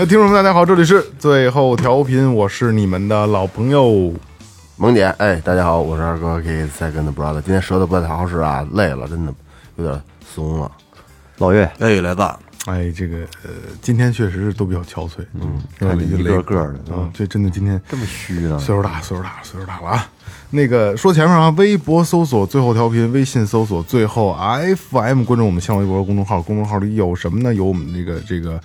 哎，听众们，大家好，这里是最后调频，我是你们的老朋友萌姐，哎，大家好，我是二哥 K Second Brother。今天舌头不太好使啊，累了，真的有点怂了。老岳，哎，来子，哎，这个呃，今天确实是都比较憔悴，嗯，看着一累个个的啊，这真的今天这么虚呢？岁数大，岁数大，岁数大了啊！那个说前面啊，微博搜索最后调频，微信搜索最后 FM，关注我们新浪微博公众号，公众号里有什么呢？有我们这个这个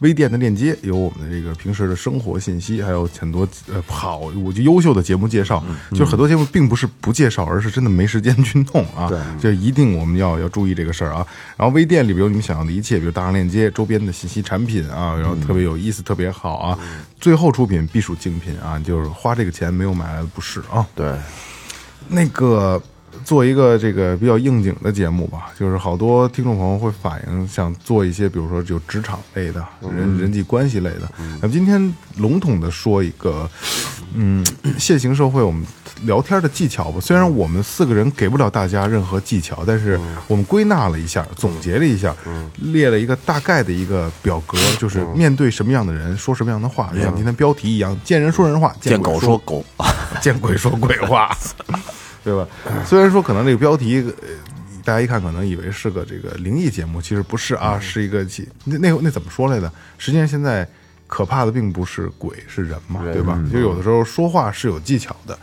微店的链接，有我们的这个平时的生活信息，还有很多呃好，我觉得优秀的节目介绍。就是很多节目并不是不介绍，而是真的没时间去弄啊。对，这一定我们要要注意这个事儿啊。然后微店里边有你们想要的一切，比如大量链接、周边的信息、产品啊，然后特别有意思，特别好啊。最后出品必属精品啊，就是花这个钱没有买来的不是啊。对，那个做一个这个比较应景的节目吧，就是好多听众朋友会反映想做一些，比如说就职场类的、人人际关系类的。那么今天笼统的说一个，嗯，现行社会我们聊天的技巧吧。虽然我们四个人给不了大家任何技巧，但是我们归纳了一下，总结了一下，列了一个大概的一个表格，就是面对什么样的人说什么样的话，就像今天标题一样，见人说人话，见狗说狗，见鬼说鬼话，对吧？虽然说可能这个标题，呃大家一看可能以为是个这个灵异节目，其实不是啊，是一个其那那那怎么说来的？实际上现在可怕的并不是鬼，是人嘛，对吧？就有的时候说话是有技巧的，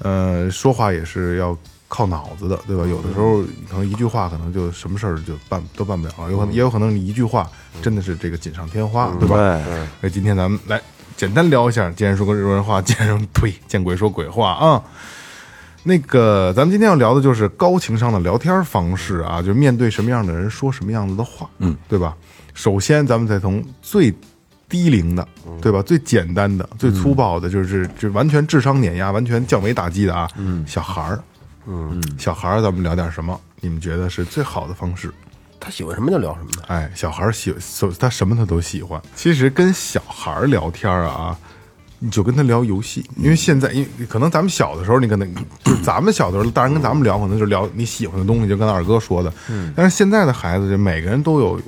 呃，说话也是要靠脑子的，对吧？有的时候可能一句话可能就什么事儿就办都办不了了，有可能也有可能你一句话真的是这个锦上添花，对吧？对那今天咱们来简单聊一下，见人说个说人话，见人呸，见鬼说鬼话啊。那个，咱们今天要聊的就是高情商的聊天方式啊，就是面对什么样的人说什么样子的话，嗯，对吧？首先，咱们再从最低龄的，对吧？最简单的、最粗暴的，就是就完全智商碾压、完全降维打击的啊，嗯，小孩儿，嗯，小孩儿，咱们聊点什么？你们觉得是最好的方式？他喜欢什么就聊什么呗。哎，小孩儿喜他什么他都喜欢。其实跟小孩儿聊天啊，你就跟他聊游戏，因为现在，因为可能咱们小的时候，你可能，就 咱们小的时候，大人跟咱们聊，可能就聊你喜欢的东西，就跟二哥说的。但是现在的孩子，就每个人都有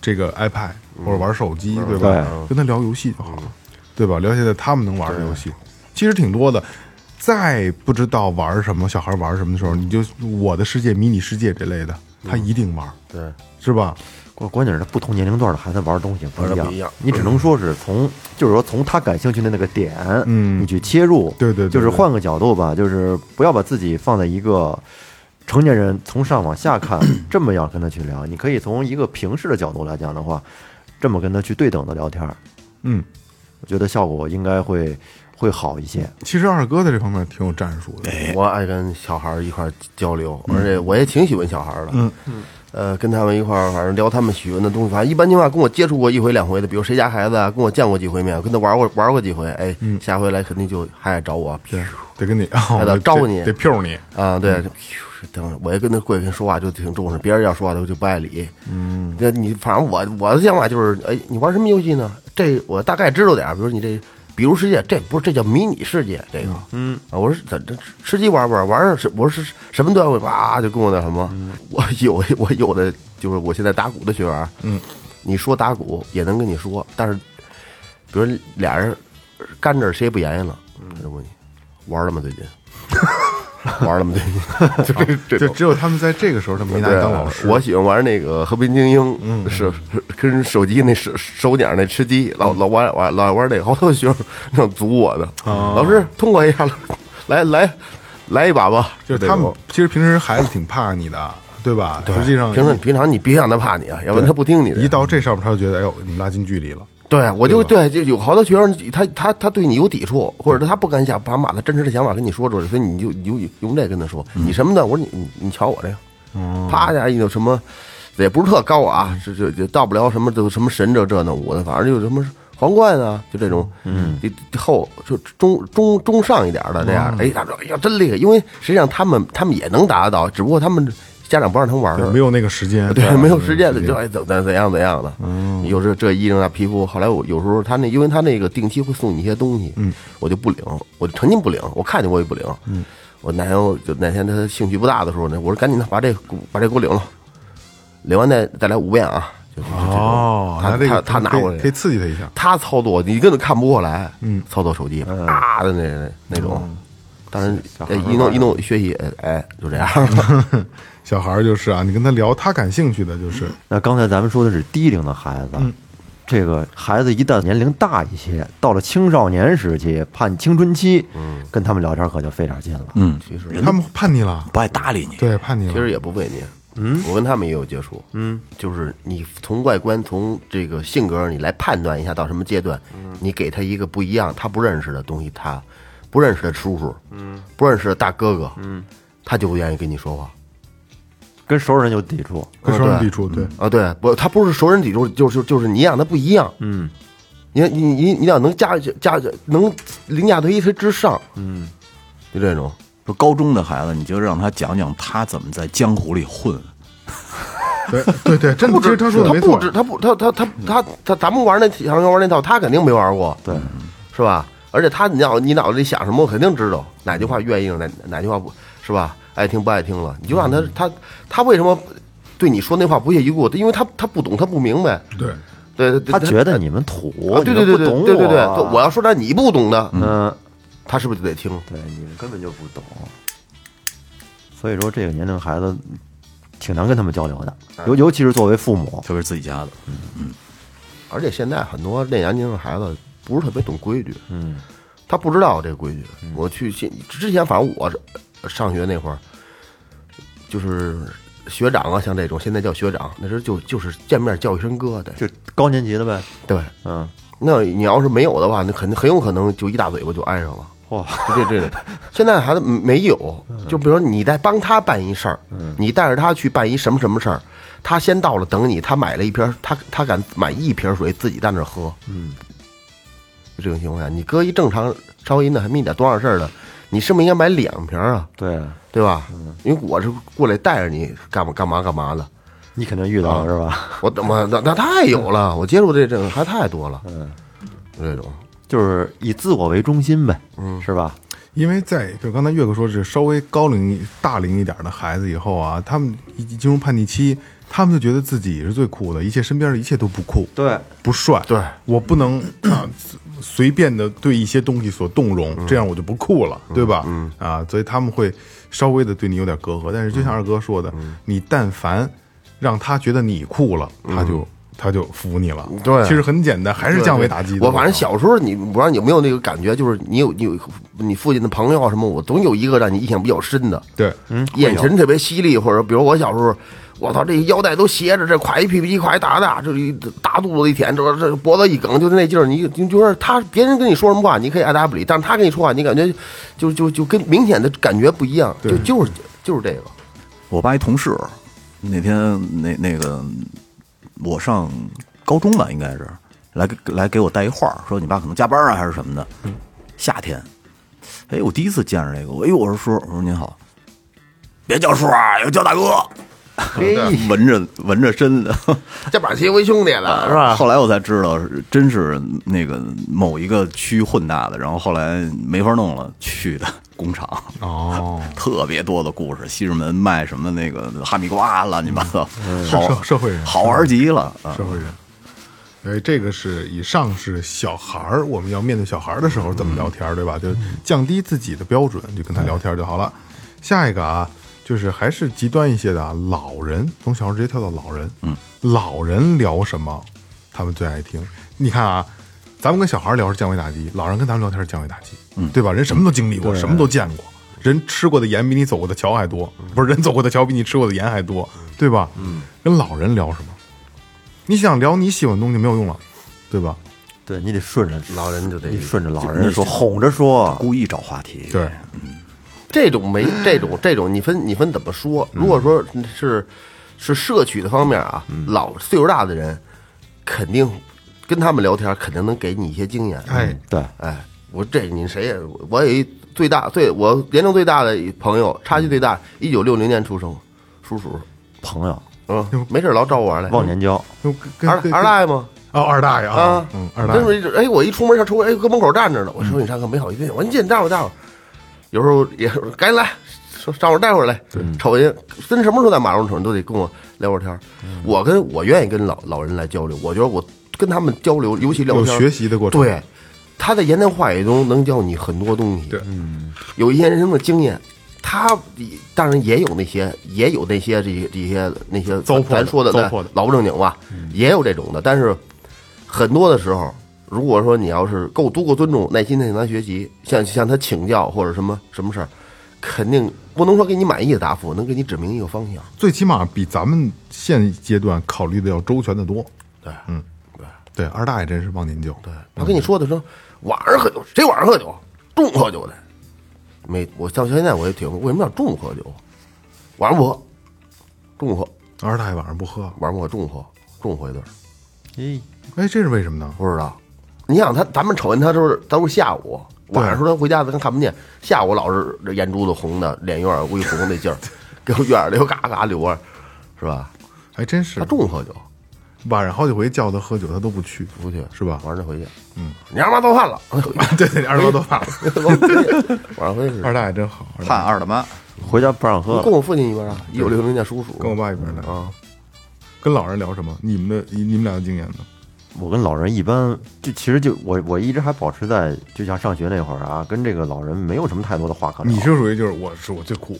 这个 iPad 或者玩手机，对吧？跟他聊游戏就好了，对吧？聊现在他们能玩的游戏，其实挺多的。再不知道玩什么，小孩玩什么的时候，你就我的世界、迷你世界这类的，他一定玩，对，是吧？关关键是他不同年龄段的孩子玩的东西不一样，不一样你只能说是从，就是说从他感兴趣的那个点，嗯你去切入，对对对就是换个角度吧，就是不要把自己放在一个成年人从上往下看这么样跟他去聊，你可以从一个平视的角度来讲的话，这么跟他去对等的聊天，嗯，我觉得效果应该会会好一些。其实二哥在这方面挺有战术的。我爱跟小孩儿一块儿交流，而且我也挺喜欢小孩儿的。嗯呃，跟他们一块儿，反正聊他们喜欢的东西。反正一般情况下跟我接触过一回两回的，比如谁家孩子啊，跟我见过几回面，跟他玩过玩过几回，哎，下回来肯定就还爱找我。对，得跟你，还得招呼你得 Q 你。啊，对，等着我也跟他贵人说话就挺重视，别人要说话他就不爱理。嗯，那你反正我我的想法就是，哎，你玩什么游戏呢？这我大概知道点儿，比如你这。比如世界，这不是这叫迷你世界，这个，嗯啊，我说怎这吃鸡玩不玩？玩儿是我说是什么段位，哇就跟我那什么，我有 我有的就是我现在打鼓的学员，嗯，你说打鼓也能跟你说，但是比如俩人干这谁也不言语了，他就问你玩了吗？最近玩了吗？最近 就这这。就只有他们在这个时候，他没拿你当老师。我喜欢玩那个《和平精英》，嗯，是是跟手机那手手点那吃鸡，老老玩玩老玩那个，好多学生让阻我的，老师通过一下，来来来一把吧，就是他们其实平时孩子挺怕你的，对吧？实际上平常平常你别让他怕你啊，要不然他不听你的。一到这上面，他就觉得哎呦，你们拉近距离了。对，我就对对，就有好多学生，他他他对你有抵触，或者他不敢想把把他真实的想法跟你说出来，所以你就你就用这跟他说，你什么的？我说你你你瞧我这个，啪一下一个什么，也不是特高啊，这这这到不了什么都什么神这这那五的，反正就什么皇冠啊，就这种，嗯，后就中中中上一点的这样，哎，他说哎呀真厉害，因为实际上他们他们也能达得到，只不过他们家长不让他们玩儿，没有那个时间，对，没有时间的，就爱怎怎怎样怎样的。嗯，有时这衣裳啊，皮肤。后来我有时候他那，因为他那个定期会送你一些东西，嗯，我就不领，我就成心不领，我看见我也不领。嗯，我哪天我就哪天他兴趣不大的时候呢，我说赶紧的把这把这给我领了，领完再再来五遍啊，哦，他他他拿过来可以刺激他一下。他操作你根本看不过来，嗯，操作手机啊的那那种，当然哎一弄一弄学习，哎哎就这样。小孩儿就是啊，你跟他聊他感兴趣的，就是。那刚才咱们说的是低龄的孩子，这个孩子一旦年龄大一些，到了青少年时期，叛青春期，跟他们聊天可就费点劲了。嗯，其实他们叛逆了，不爱搭理你。对，叛逆了。其实也不为你，嗯，我跟他们也有接触，嗯，就是你从外观、从这个性格，你来判断一下到什么阶段，你给他一个不一样、他不认识的东西，他不认识的叔叔，嗯，不认识的大哥哥，嗯，他就不愿意跟你说话。跟熟人有抵触，跟熟人抵触，对，啊，对，不，他不是熟人抵触，就是就是你让他不一样，嗯，你你你你要能加加能凌驾于一之上，嗯，就这种，说高中的孩子，你就让他讲讲他怎么在江湖里混。对对对，真的，其实他说的没错。他不止，他不，他他他他他，咱们玩那小孩玩那套，他肯定没玩过，对，是吧？而且他你脑你脑子里想什么，我肯定知道哪句话愿意，哪哪句话不是吧？爱听不爱听了，你就让他他他为什么对你说那话不屑一顾？因为他他不懂，他不明白，对，对对，他觉得你们土，啊，对对对对对对对，我我要说点你不懂的，嗯，他是不是就得听？对，你们根本就不懂，所以说这个年龄孩子挺难跟他们交流的，尤尤其是作为父母，特别是自己家的，嗯。嗯。而且现在很多那年龄的孩子不是特别懂规矩，嗯，他不知道这规矩。我去现之前，反正我是上学那会儿，就是学长啊，像这种现在叫学长，那时候就就是见面叫一声哥的，就高年级的呗，对。嗯，那你要是没有的话，那肯定很有可能就一大嘴巴就挨上了。哇，就这这，现在孩子没有，就比如说你在帮他办一事儿，你带着他去办一什么什么事儿，他先到了等你，他买了一瓶，他他敢买一瓶水自己在那儿喝，嗯，就这种情况下，你搁一正常稍微那还没你点多少事儿的，你是不是应该买两瓶啊？对对吧？因为我是过来带着你干嘛干嘛干嘛的，你肯定遇到了是吧？我怎么那那太有了，我接触这这种还太多了，嗯，这种就是以自我为中心呗，嗯，是吧？因为在就刚才岳哥说是稍微高龄大龄一点的孩子以后啊，他们一进入叛逆期，他们就觉得自己是最酷的，一切身边的一切都不酷，对，不帅，对。我不能啊随便的对一些东西所动容，这样我就不酷了，对吧？嗯。啊，所以他们会稍微的对你有点隔阂。但是就像二哥说的，你但凡让他觉得你酷了，他就他就服你了。对。其实很简单，还是降维打击。我反正小时候你不知道你有没有那个感觉，就是你有你有你父亲的朋友啊什么，我总有一个让你印象比较深的，对，眼神特别犀利，或者比如我小时候，我操，这腰带都斜着，这垮一屁屁垮一大大，这一大肚子一舔，这这脖子一梗，就是那劲儿，你你就是他别人跟你说什么话，你可以爱答不理，但是他跟你说话，你感觉就就就跟明显的感觉不一样，就就是就是这个，我爸一同事，那天那那个我上高中吧，应该是来给来给我带一话，说你爸可能加班啊还是什么的。夏天，哎，我第一次见着这个，哎呦，我说叔，我说您好，别叫叔啊，要叫大哥。嘿，闻着闻着身的，这把结为兄弟了，是吧？后来我才知道，真是那个某一个区混大的，然后后来没法弄了，去的工厂。哦，特别多的故事，西直门卖什么那个哈密瓜，乱七八糟，好社社会人好玩极了啊！社会人。哎，这个是以上是小孩儿，我们要面对小孩儿的时候怎么聊天，对吧？就降低自己的标准，就跟他聊天就好了。下一个啊，就是还是极端一些的啊，老人从小孩直接跳到老人，嗯，老人聊什么，他们最爱听。你看啊，咱们跟小孩聊是降维打击，老人跟咱们聊天是降维打击，嗯，对吧？人什么都经历过，什么都见过，人吃过的盐比你走过的桥还多，不是人走过的桥比你吃过的盐还多，对吧？嗯，跟老人聊什么？你想聊你喜欢的东西没有用了，对吧？对你得顺着老人就得你顺着老人说，哄着说，故意找话题。对，这种没 这种这种，你分你分怎么说？如果说是是摄取的方面啊，老岁数大的人肯定跟他们聊天，肯定能给你一些经验。哎，对，哎，我这你谁也，我有一最大最我年龄最大的朋友，差距最大，一九六零年出生，叔叔，朋友嗯，没事老找我玩来。忘年交，二二大爷吗？哦，二大爷啊啊，嗯，二大爷，是哎，我一出门上抽，哎，搁门口站着呢。我说你上课没好意思，我说你进，待会儿待会儿。有时候也是赶紧来，说上会儿待会儿来。瞅见跟什么时候在马路上都得跟我聊会儿天儿。我跟我愿意跟老老人来交流，我觉得我跟他们交流，尤其聊天有学习的过程。对，他在言谈话语中能教你很多东西。对，有一些人生的经验，他当然也有那些，也有那些这些这些那些糟粕的咱说的那糟粕的老不正经吧，也有这种的。但是很多的时候，如果说你要是够足够尊重、耐心的向他学习，向向他请教或者什么什么事儿，肯定不能说给你满意的答复，能给你指明一个方向。最起码比咱们现阶段考虑的要周全的多。对，嗯，对对，二大爷真是忘年交。对，他跟你说的说晚上喝酒，谁晚上喝酒？中午喝酒的，没我到现在我也挺为什么要中午喝酒？晚上不喝，中午喝，二大爷晚上不喝，晚上不喝，中午喝，中午喝一顿，咦，哎，这是为什么呢？不知道。你想他，咱们瞅见他都是都是下午，晚上时候他回家咱看不见，下午老是这眼珠子红的，脸有点微红那劲儿，给我院里头嘎嘎流啊，是吧？还真是他，中午喝酒，晚上好几回叫他喝酒，他都不去，不去是吧？晚上就回去。嗯，你二妈做饭了，对对，二哥做饭了。晚上回去是二大爷真好，二大爷盼二大妈，回家不让喝，跟我父亲一边啊，一九六零年属鼠，跟我爸一边的。啊，跟老人聊什么？你们的你们俩的经验呢？我跟老人一般，就其实就我我一直还保持在，就像上学那会儿啊，跟这个老人没有什么太多的话可聊。你是属于就是我是我最酷，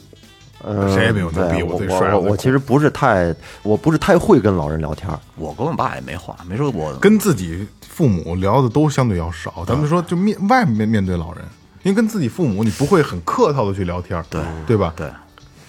呃，谁也没有能比我我最帅我我我其实不是太，我不是太会跟老人聊天儿。我跟我爸也没话，没说我跟自己父母聊的都相对要少。咱们说就面外面面对老人，因为跟自己父母你不会很客套的去聊天，对对吧？对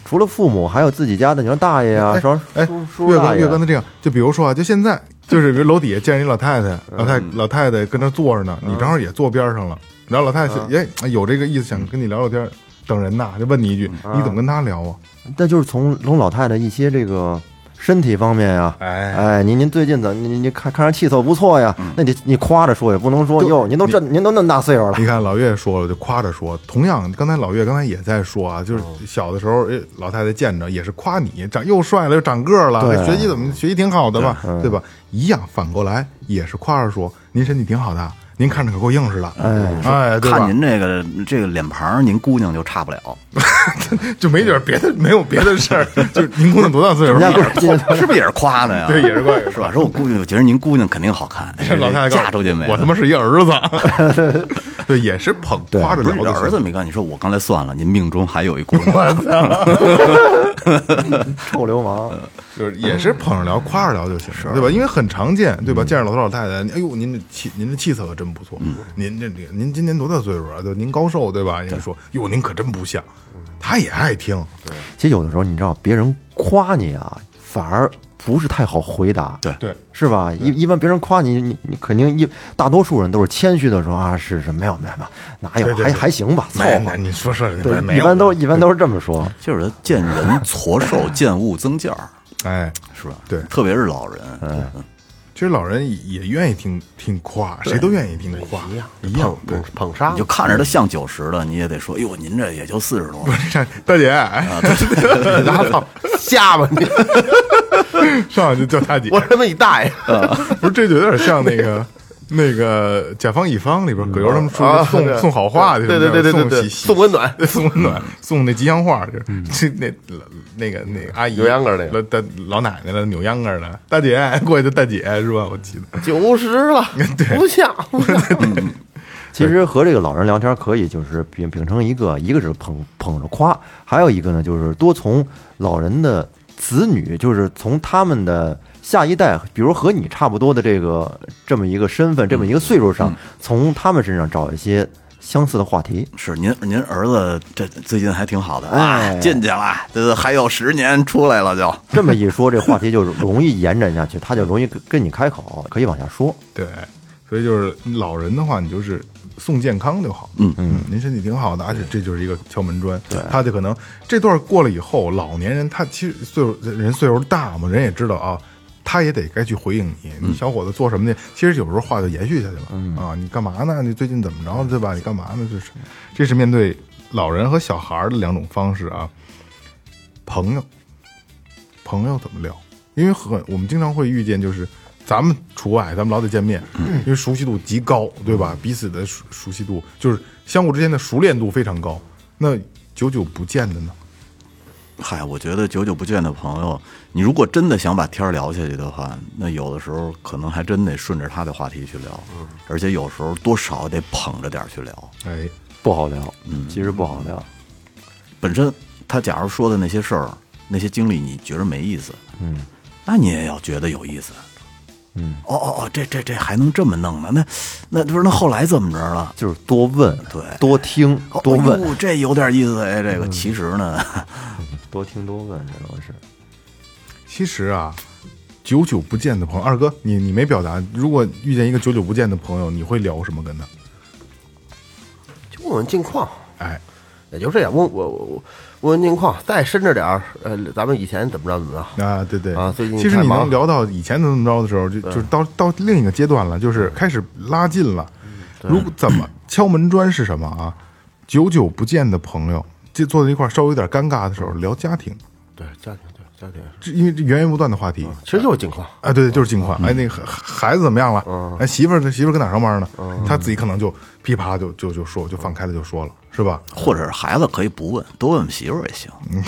除了父母，还有自己家的，你说大爷啊，说哎叔，叔岳哥，大爷岳哥，那这样，就比如说啊，就现在，就是比如楼底下见着一老太太，老太嗯老太太跟那坐着呢，你正好也坐边上了，然后老太太嗯哎有这个意思，想跟你聊聊天，等人呐，就问你一句，嗯你怎么跟她聊啊？那就是从从老太太一些这个身体方面呀、哎哎，您您最近怎么您您看看着气色不错呀？嗯那你你夸着说也不能说哟，您都这您都那么大岁数了，你看老岳说了，就夸着说。同样，刚才老岳刚才也在说啊，就是嗯小的时候，哎，老太太见着也是夸你长又帅了，又长个儿了，对学习怎么学习挺好的吧，嗯对吧？一样，反过来也是夸着说，您身体挺好的，您看着可够硬实的，哎哎，看您这个这个脸庞，您姑娘就差不了。就没点别的，没有别的事儿，就是您姑娘多大岁数是 是不是也是夸的呀？对，也是夸是吧？说我姑娘，我觉得您姑娘肯定好看，老太太嫁出去没？我他妈是一儿子，对，也是捧对夸着不是聊的儿子没干，你说我刚才算了，您命中还有一姑娘，臭流氓。就是也是捧着聊、夸着聊就行，对吧？因为很常见，对吧？见着老头老太太，哎呦，您这气，您这气色可真不错。您这这，您今年多大岁数啊？就，您高寿，对吧？人家说，哟，您可真不像。他也爱听，其实有的时候，你知道，别人夸你啊，反而不是太好回答，对对，是吧？一一般别人夸你，你你肯定一大多数人都是谦虚的说啊，是是没有没有没有，哪有还还行吧，凑合。你说说，对，没一般都一般都是这么说。就是见人矬瘦，见物增价儿，哎，是吧？对特别是老人，嗯其实老人也愿意听听夸，谁都愿意听夸，一样一样捧。捧捧杀你就看着他像九十的，你也得说，哟，您这也就四十多。大姐，哎然后操瞎吧你！上来就叫大姐，我他妈你大爷！不是这就有点像那个那个甲方乙方里边葛优他们说啊送对送好话去，对对对对对对，送温暖。对送温暖，送那吉祥话，就是这那 那个那个阿姨扭秧歌儿那个老大老奶奶了，扭秧歌儿的大姐过去的大姐是吧？我记得九十了，不像不像。其实和这个老人聊天可以就是秉秉承一个，一个是捧捧着夸，还有一个呢就是多从老人的子女，就是从他们的下一代，比如和你差不多的这个这么一个身份、这么一个岁数上，从他们身上找一些相似的话题。是您您儿子这最近还挺好的哎啊，进去了，这还有十年出来了就。这么一说，这话题就容易延展下去，他就容易跟跟你开口，可以往下说。对。所以就是老人的话，你就是送健康就好。嗯嗯，您身体挺好的，而且这就是一个敲门砖。对，他就可能这段过了以后，老年人他其实岁数人岁数大嘛，人也知道啊。他也得该去回应你，你小伙子做什么呢？其实有时候话就延续下去了、啊！你干嘛呢？你最近怎么着，对吧？你干嘛呢？这是，这是面对老人和小孩的两种方式啊。朋友，朋友怎么聊？因为很我们经常会遇见，就是咱们除外，咱们老得见面，因为熟悉度极高，对吧？彼此的熟熟悉度就是相互之间的熟练度非常高。那久久不见的呢？嗨，我觉得久久不见的朋友，你如果真的想把天儿聊下去的话，那有的时候可能还真得顺着他的话题去聊，而且有时候多少得捧着点儿去聊。哎，不好聊，嗯，其实不好聊，本身他假如说的那些事儿、那些经历，你觉得没意思，嗯，那你也要觉得有意思。嗯，哦哦哦，这这这还能这么弄呢？那那不是那后来怎么着了？就是多问，对多听，多哎问，呦这有点意思哎。这个其实呢，多听多问，这都是。其实啊，久久不见的朋友，二哥，你你没表达，如果遇见一个久久不见的朋友，你会聊什么跟他？就问问近况，哎，也就这样。问我我我问问近况，再深着点儿，呃，咱们以前怎么着怎么着。啊，对对。啊最近其实你忙。能聊到以前怎么着的时候，就就是到到另一个阶段了，就是开始拉近了。如果怎么敲门砖是什么啊？久久不见的朋友，就坐在一块儿稍微有点尴尬的时候聊家庭，对家庭，对家庭，这因为这源源不断的话题。其实就是近况。啊，对，就是近况。哎，那个孩孩子怎么样了？哎，媳妇儿媳妇儿搁哪儿上班呢？他自己可能就噼啪就就就说，就放开了就说了，是吧？或者是孩子可以不问，多问问媳妇儿也行。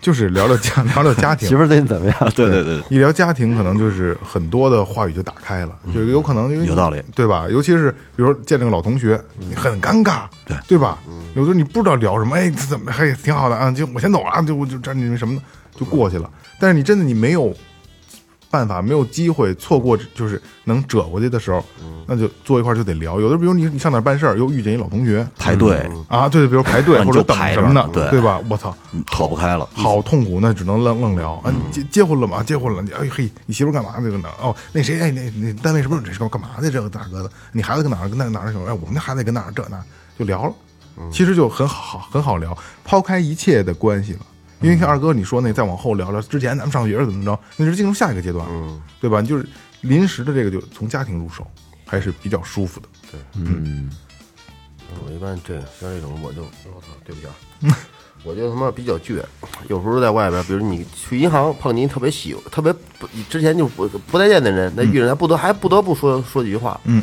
就是聊聊家聊聊家庭，媳妇儿最近怎么样？对对对，一聊家庭，可能就是很多的话语就打开了，就有可能因为有道理，对吧？尤其是比如说见了个老同学，你很尴尬，对对吧？有时候你不知道聊什么，哎，怎么还挺好的啊？就我先走了啊，就我就这你什么的就过去了。但是你真的你没有办法，没有机会错过，就是能折过去的时候，那就坐一块儿就得聊。有的比如你你上哪儿办事儿，又遇见一老同学排队啊，对对，比如排队或者等什么的呢，对对吧？我操！嗯脱不开了。好痛苦，那只能愣愣聊。啊，你结结婚了吗？结婚了。你哎嘿，你媳妇干嘛这个呢？哦，那谁哎，那那单位是不是这是干嘛的？这个大哥的，你孩子跟哪儿跟那哪儿什么？哎，我们家孩子跟哪儿这那就聊了。其实就很好很好聊，抛开一切的关系了。因为像二哥你说那再往后聊聊，之前咱们上学是怎么着，那是进入下一个阶段了，对吧？就是临时的这个就从家庭入手，还是比较舒服的。对，嗯我一般这像这种我就我操，对不起啊，我就他妈比较倔。有时候在外边，比如你去银行碰见一特别喜特别不之前就不不待见的人，那遇人家不得还不得不说说几句话。嗯，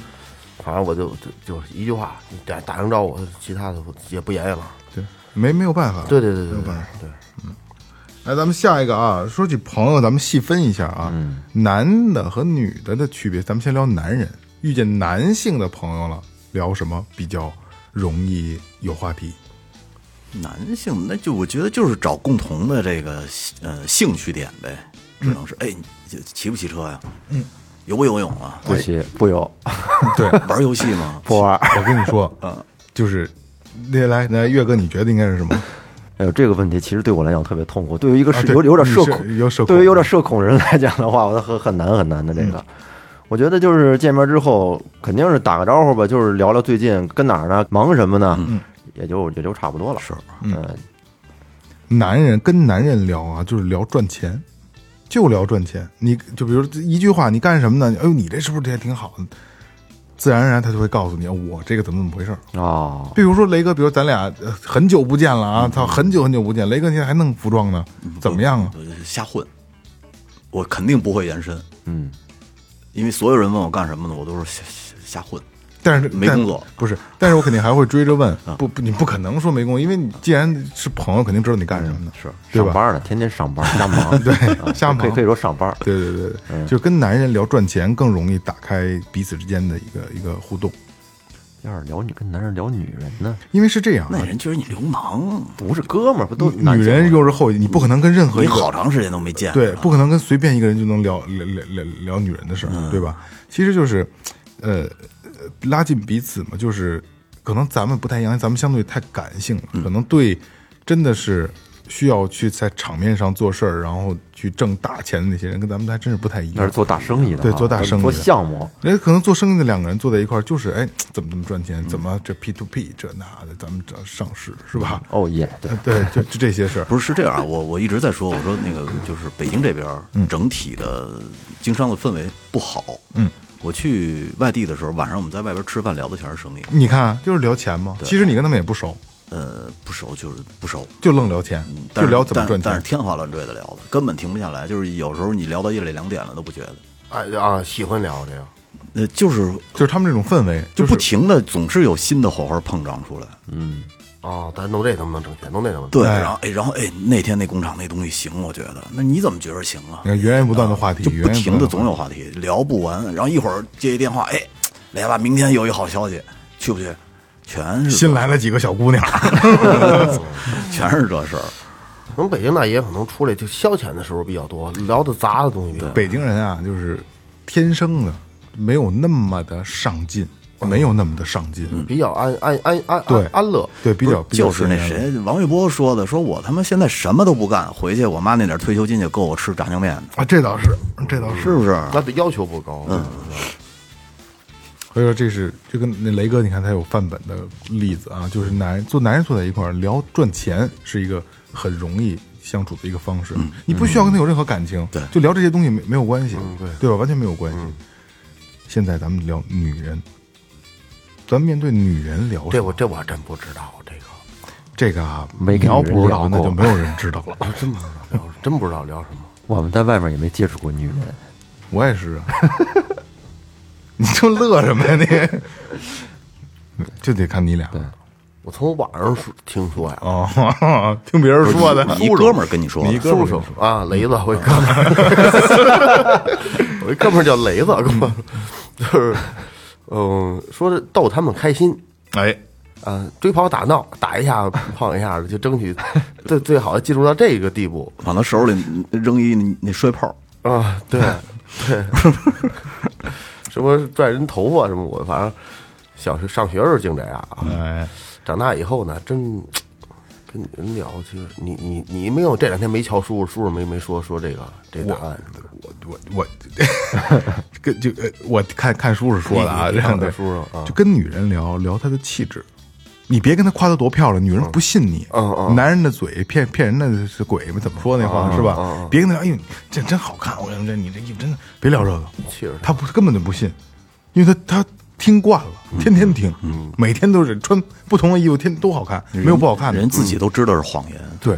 反正我就就就一句话，打打声招呼，其他的也不言语了。对，没没有办法。对对对对对没有办法。对，嗯来，咱们下一个啊，说起朋友，咱们细分一下啊，男的和女的的区别。咱们先聊男人，遇见男性的朋友了，聊什么比较容易有话题？男性那就我觉得就是找共同的这个呃兴趣点呗，只能是哎，你骑不骑车呀？嗯，游不游泳啊？不骑不游，对，玩游戏吗？不玩。我跟你说，嗯就是那来来，岳哥，你觉得应该是什么？哎呦，这个问题其实对我来讲特别痛苦。对于一个有有点社恐，有社恐对于有点社恐人来讲的话，我很很难很难的这个。我觉得就是见面之后，肯定是打个招呼吧，就是聊聊最近跟哪儿呢，忙什么呢，也就也就差不多了。是，嗯，男人跟男人聊啊，就是聊赚钱，就聊赚钱。你就比如一句话，你干什么呢？哎呦，你这是不是这也挺好的？自然而然他就会告诉你，我这个怎么怎么回事儿。哦，比如说雷哥，比如咱俩呃很久不见了啊，操，很久很久不见，雷哥现在还弄服装呢，怎么样啊？呃瞎混，我肯定不会延伸，嗯，因为所有人问我干什么呢，我都是瞎瞎瞎混。但是没工作不是，但是我肯定还会追着问，不不，你不可能说没工作，因为你既然是朋友，肯定知道你干什么的，是？上班呢，天天上班瞎忙，对啊瞎忙可以可以说上班。对对对对，就跟男人聊赚钱更容易打开彼此之间的一个一个互动，要是聊女跟男人聊女人呢，因为是这样啊那，人觉得你流氓，不是哥们儿，不都女人又是后，你不可能跟任何你一个好长时间都没见。对，不可能跟随便一个人就能聊聊聊聊聊女人的事儿，对吧？其实就是，呃，呃拉近彼此嘛，就是可能咱们不太一样，咱们相对太感性了，可能对真的是需要去在场面上做事儿，然后去挣大钱的那些人，跟咱们还真是不太一样。那是做大生意的啊，对做大生意的做项目，人家可能做生意的两个人坐在一块儿，就是哎，怎么怎么赚钱，怎么这 P to P 这那的，咱们这上市是吧？哦耶，对，对，就就这些事儿。不是是这样啊，我我一直在说，我说那个就是北京这边儿整体的经商的氛围不好。嗯，我去外地的时候，晚上我们在外边吃饭聊的全是生意，你看，就是聊钱嘛。其实你跟他们也不熟，呃，不熟就是不熟，就愣聊钱，但就是聊怎么赚但但是。天花乱坠的聊的，根本停不下来。就是有时候你聊到夜里两点了都不觉得，哎啊，喜欢聊这个。呃，就是就是他们这种氛围，就是不停的总是有新的火花碰撞出来。哦，咱弄这能不能挣钱？弄那能不能？对，哎然后哎，然后哎，那天那工厂那东西行，我觉得，那你怎么觉得行啊你？看源源不断的话题，就不停的总有话题，聊不完。然后一会儿接一电话，哎，来吧，明天有一好消息，去不去？全是新来了几个小姑娘 全是这事儿。可能北京大爷可能出来就消遣的时候比较多，聊的杂的东西比较多。北京人啊，就是天生的没有那么的上进，没有那么的上进，比较安安安安对安安乐。对，比较就是那谁，王玉波说的，说我他妈现在什么都不干，回去我妈那点退休金就够我吃炸酱面的，啊，这倒是，这倒是。是不是？他的要求不高。嗯，所以说这是就跟那雷哥，你看他有范本的例子啊，就是男人做男人坐在一块儿聊赚钱是一个很容易相处的一个方式，你不需要跟他有任何感情，对就聊这些东西没没有关系，对对吧？完全没有关系。现在咱们聊女人，咱面对女人聊什么？这我这我真不知道这个，这个啊，没你要女人不知道，聊过。那就没有人知道了。啊，真不知道聊，真不知道聊什么。我们在外面也没接触过女人，我也是啊，你就乐什么呀你？就得看你俩。对。我从网上说听说呀，哦，听别人说的。你一哥们儿跟你说的，你一哥们儿叔叔。啊，雷子，我一哥们儿，我一哥们儿叫雷子，哥们儿。就是，嗯，说是逗他们开心，哎，啊，追跑打闹，打一下碰一下的，就争取 最最好的进入到这个地步往他手里扔一那那摔炮，啊！对对，什么拽人头发什么，我反正小学上学时候净这样啊。哎，长大以后呢，真跟女人聊，其实你你你没有这两天没瞧叔叔，叔叔没没说说这个这答案什么的。我我我，跟就呃，我看看书是说的啊，这样的书上啊就跟女人聊聊她的气质，你别跟她夸她多漂亮，女人不信你。嗯嗯男人的嘴骗骗人的是鬼嘛？怎么说那话是吧？别跟她聊，哎呦，这真好看，我跟你说，你这衣服真的，别聊这个，气质她不根本就不信，因为她她听惯了，天天听，每天都是穿不同的衣服，天都好看，没有不好看的。人自己都知道是谎言。对，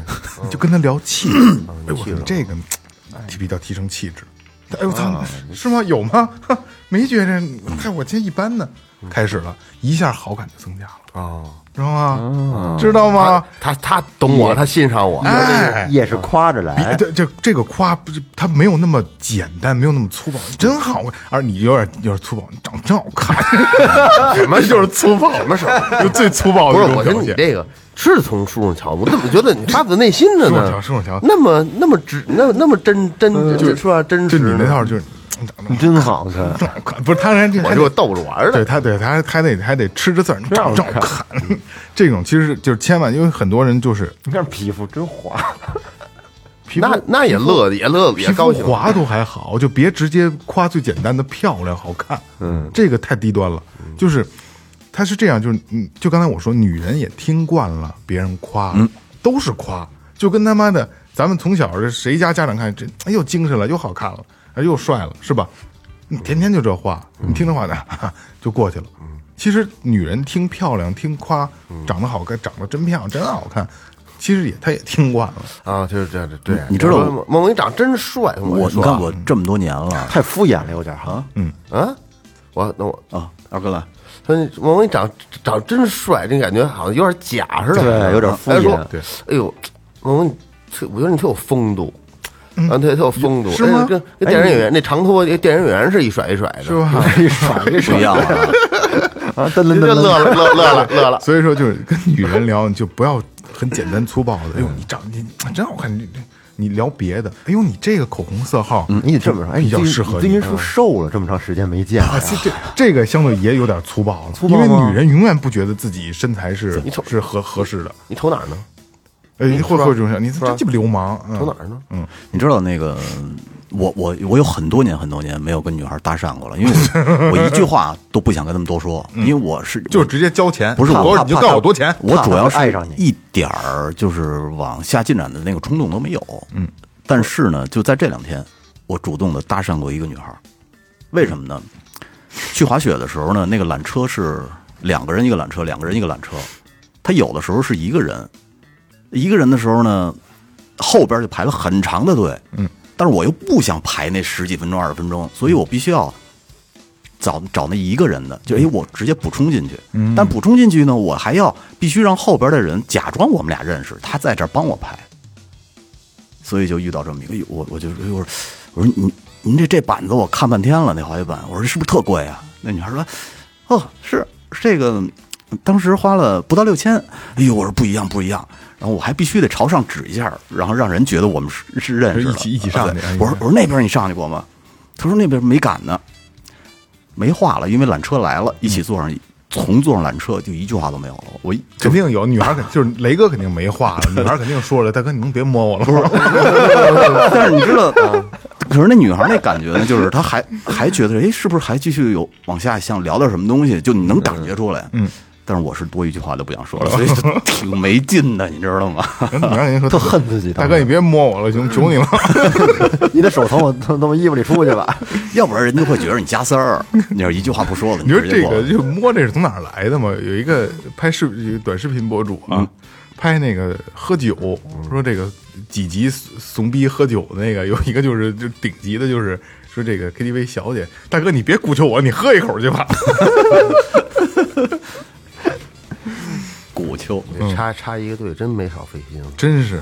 就跟他聊气质，哎，我这个提比较提升气质。哎我操，是吗？有吗？没觉着，看我这一般呢。开始了，一下好感就增加了，哦，知道吗？知道吗？他他懂我，他欣赏我。哎，也是夸着比来，这这这个夸不是他没有那么简单，没有那么粗暴，真好看。而你有点有点粗暴，你长得真好看，什么 就是粗暴，什么事就最粗暴不是，我觉你这个是从书上瞧，我怎么觉得你发自内心的呢？书上瞧书上瞧那么那么直，那那么真真，就是吧？真就。你那套就是长得真好看。不是他还还我就逗着玩儿的。对他，对他还还得还得吃着字儿，长真好看。这种其实就是千万，因为很多人就是你看皮肤真滑，皮肤那那也乐，也乐，皮也高兴。肤滑都还好，就别直接夸最简单的漂亮好看。嗯，这个太低端了。就是他是这样，就是嗯，就刚才我说，女人也听惯了别人夸，都是夸，就跟他妈的咱们从小这谁家家长看这哎又精神了，又好看了，哎又帅了，是吧？你天天就这话，你听这话呢，哈 哈就过去了。其实女人听漂亮、听夸，长得好看、长得真漂亮、真好看，其实也她也听惯了。啊，就是这这对。你知道我孟文长真帅，我你看我这么多年了太敷衍了，有点哈。嗯啊，我那我啊，二哥来，说你孟文长长真帅，这感觉好像有点假似的，对有点敷衍哎说对，哎呦，孟文，特我觉得你特有风度。啊，对特有风度，是吗哎跟跟电影演员那长头发电影演员是一甩一甩的，是吧？一甩一 不一样啊。啊，噔噔噔噔，这乐了乐乐了乐了。所以说，就是跟女人聊，你就不要很简单粗暴的。哎呦，你长你真好看，你你你聊别的。哎呦，你这个口红色号，嗯，你得这么说，哎，比较适合你你最近是不是瘦了？这么长时间没见了啊，这这这个相对也有点粗暴了，粗暴因为女人永远不觉得自己身材是你瞅是合合适的。你瞅哪儿呢？哎，会会这种想，你这鸡巴流氓，嗯从哪儿呢？嗯你知道那个，我我我有很多年很多年没有跟女孩搭讪过了，因为我我一句话都不想跟他们多说，因为我是就直接交钱，不是我你就怕告诉我多钱，我主要是爱上你一点儿就是往下进展的那个冲动都没有。嗯，但是呢，就在这两天，我主动的搭讪过一个女孩儿，为什么呢？去滑雪的时候呢，那个缆车是两个人一个缆车，两个人一个缆车，他有的时候是一个人，一个人的时候呢，后边就排了很长的队。嗯，但是我又不想排那十几分钟、二十分钟，所以我必须要找找那一个人的，就哎，我直接补充进去。嗯，但补充进去呢，我还要必须让后边的人假装我们俩认识，他在这儿帮我排。所以就遇到这么一个，我我就我说我说您您这这板子我看半天了，那滑雪板，我说是不是特贵啊？那女孩说，哦，是是这个，当时花了不到六千。哎呦，我说不一样不一样。然后我还必须得朝上指一下，然后让人觉得我们是是认识的，一起一起上去我说我说那边你上去过吗？他说那边没敢呢，没话了，因为缆车来了，一起坐上，从坐上缆车就一句话都没有了。我肯定有女孩肯就是雷哥肯定没话了，女孩肯定说了，大哥你能别摸我了不是？但是你知道，可是那女孩那感觉呢，就是她还还觉得，哎，是不是还继续有往下想聊点什么东西？就你能感觉出来。嗯。但是我是多一句话都不想说了，所以就挺没劲的，你知道吗？特恨自己大哥你别摸我了，求求你了。你的手从我从衣服里出去吧。要不然人家会觉得你加塞儿。你要一句话不说了，你说这个就摸这是从哪儿来的嘛？有一个拍视有一个短视频博主啊，拍那个喝酒，说这个几级怂逼喝酒的那个，有一个就是就顶级的，就是说这个 KTV 小姐，大哥你别鼓求我，你喝一口去吧。鼓秋这插插一个队真没少费心。真是，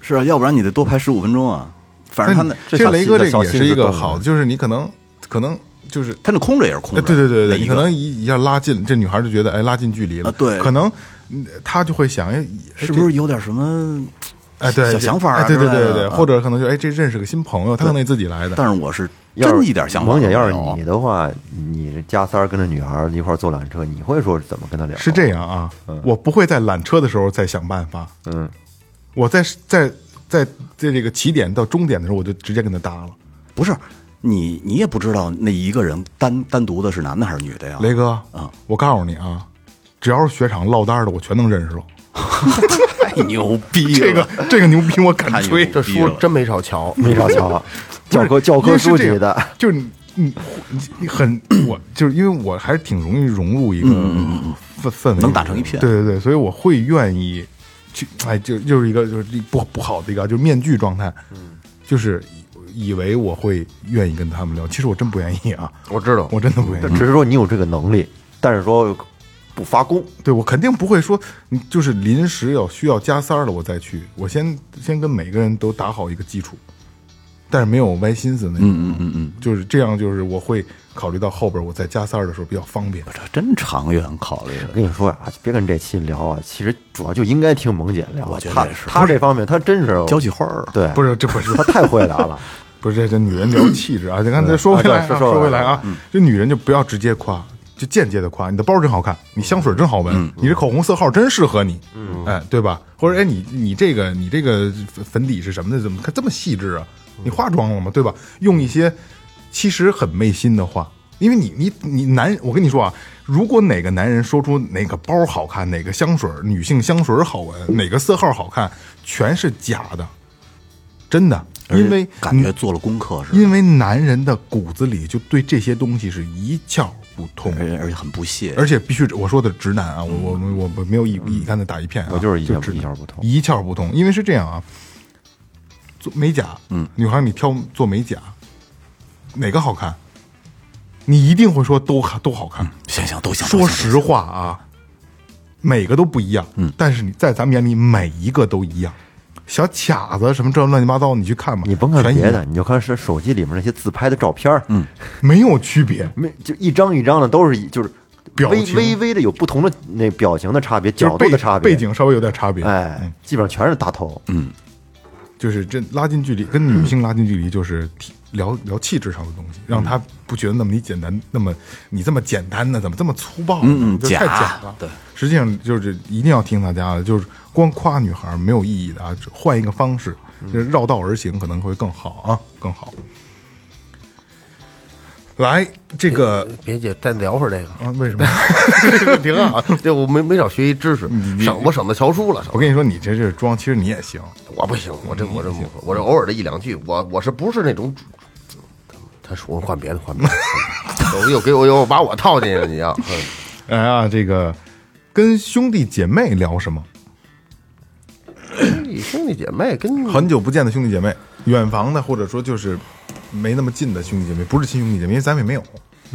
是啊，要不然你得多排十五分钟啊。反正他那其实雷哥这个也是一个好的，就是你可能可能就是他那空着也是空哎，着，对对对对，你可能一一下拉近，这女孩就觉得哎拉近距离了，啊对可能嗯她就会想是不是有点什么？哎对小想法啊哎对对对对，啊或者可能就哎这认识个新朋友，他可能自己来的，但是我是真一点想法都萌姐。要是你的话，你这加三儿跟着女孩儿一块儿坐缆车，你会说怎么跟她聊？是这样啊，我不会在缆车的时候再想办法，嗯，我在在在在这个起点到终点的时候，我就直接跟他搭了。不是你，你也不知道那一个人单单独的是男的还是女的呀？雷哥，啊，我告诉你啊，只要是雪场落单的，我全能认识了。太牛逼了！这个这个牛逼，我敢吹。这书真没少瞧。没少瞧啊，教科教科书级的，就是你你你你很我就是因为我还是挺容易融入一个氛氛围，能打成一片。对对对，所以我会愿意去，哎，就就是一个就是不不好的一个就是面具状态，就是以以为我会愿意跟他们聊，其实我真不愿意啊，我知道，我真的不愿意。只是说你有这个能力，但是说不发功。对我肯定不会说，你就是临时要需要加塞儿了我再去，我先先跟每个人都打好一个基础，但是没有歪心思那种，嗯嗯嗯嗯，就是这样，就是我会考虑到后边我在加塞儿的时候比较方便。这真长远考虑的。我跟你说啊、别跟这期聊啊，其实主要就应该听萌姐聊。我觉得是她这方面她真是交际花儿，对，不是，这不是她太会聊了。不是这这女人聊气质啊！你看，再说回来啊，啊对说回来说回来啊，这女人就不要直接夸，就间接的夸。你的包真好看，你香水真好闻，你这口红色号真适合你，哎，对吧？或者哎，你你这个你这个粉粉底是什么的？怎么看这么细致啊？你化妆了吗？对吧？用一些其实很昧心的话，因为你你你男，我跟你说啊，如果哪个男人说出哪个包好看，哪个香水女性香水好闻，哪个色号好看，全是假的，真的，因为感觉做了功课是，因为男人的骨子里就对这些东西是一窍不通，而且很不屑。而且必须我说的直男啊，我我我我没有一一竿子打一片啊，我就是一窍直一窍不通一窍不通。因为是这样啊，做美甲，嗯，女孩你挑做美甲，哪个好看？你一定会说都好都好看。行行都行。说实话啊，每个都不一样，嗯，但是你在咱们眼里每一个都一样。小卡子什么这乱七八糟，你去看吧，你甭看别的，你就看是手机里面那些自拍的照片嗯，没有区别。没就一张一张的都是就是微微微的有不同的那表情的差别，角度的差别，背景稍微有点差别，哎，基本上全是大头。嗯就是这拉近距离，跟女性拉近距离就是体聊聊气质上的东西，让他不觉得那么你简单，那么你这么简单呢，怎么这么粗暴呢？嗯嗯就太假假了。对，实际上就是一定要听大家的，就是光夸女孩没有意义的啊，换一个方式，就是绕道而行可能会更好啊，更好。来，这个别介，再聊会儿这个，啊，为什么？挺好。这我没没少学习知识，省我省得瞧书了。我跟你说，你这是装，其实你也行。我不行，我这我这不我这偶尔的一两句，我我是不是那种？他说换别的，换别的，我又给我又把我套进去了，你要。嗯哎呀，这个跟兄弟姐妹聊什么？兄弟兄弟姐妹跟很久不见的兄弟姐妹，远房的，或者说就是没那么近的兄弟姐妹，不是亲兄弟姐妹，因为咱们也没有。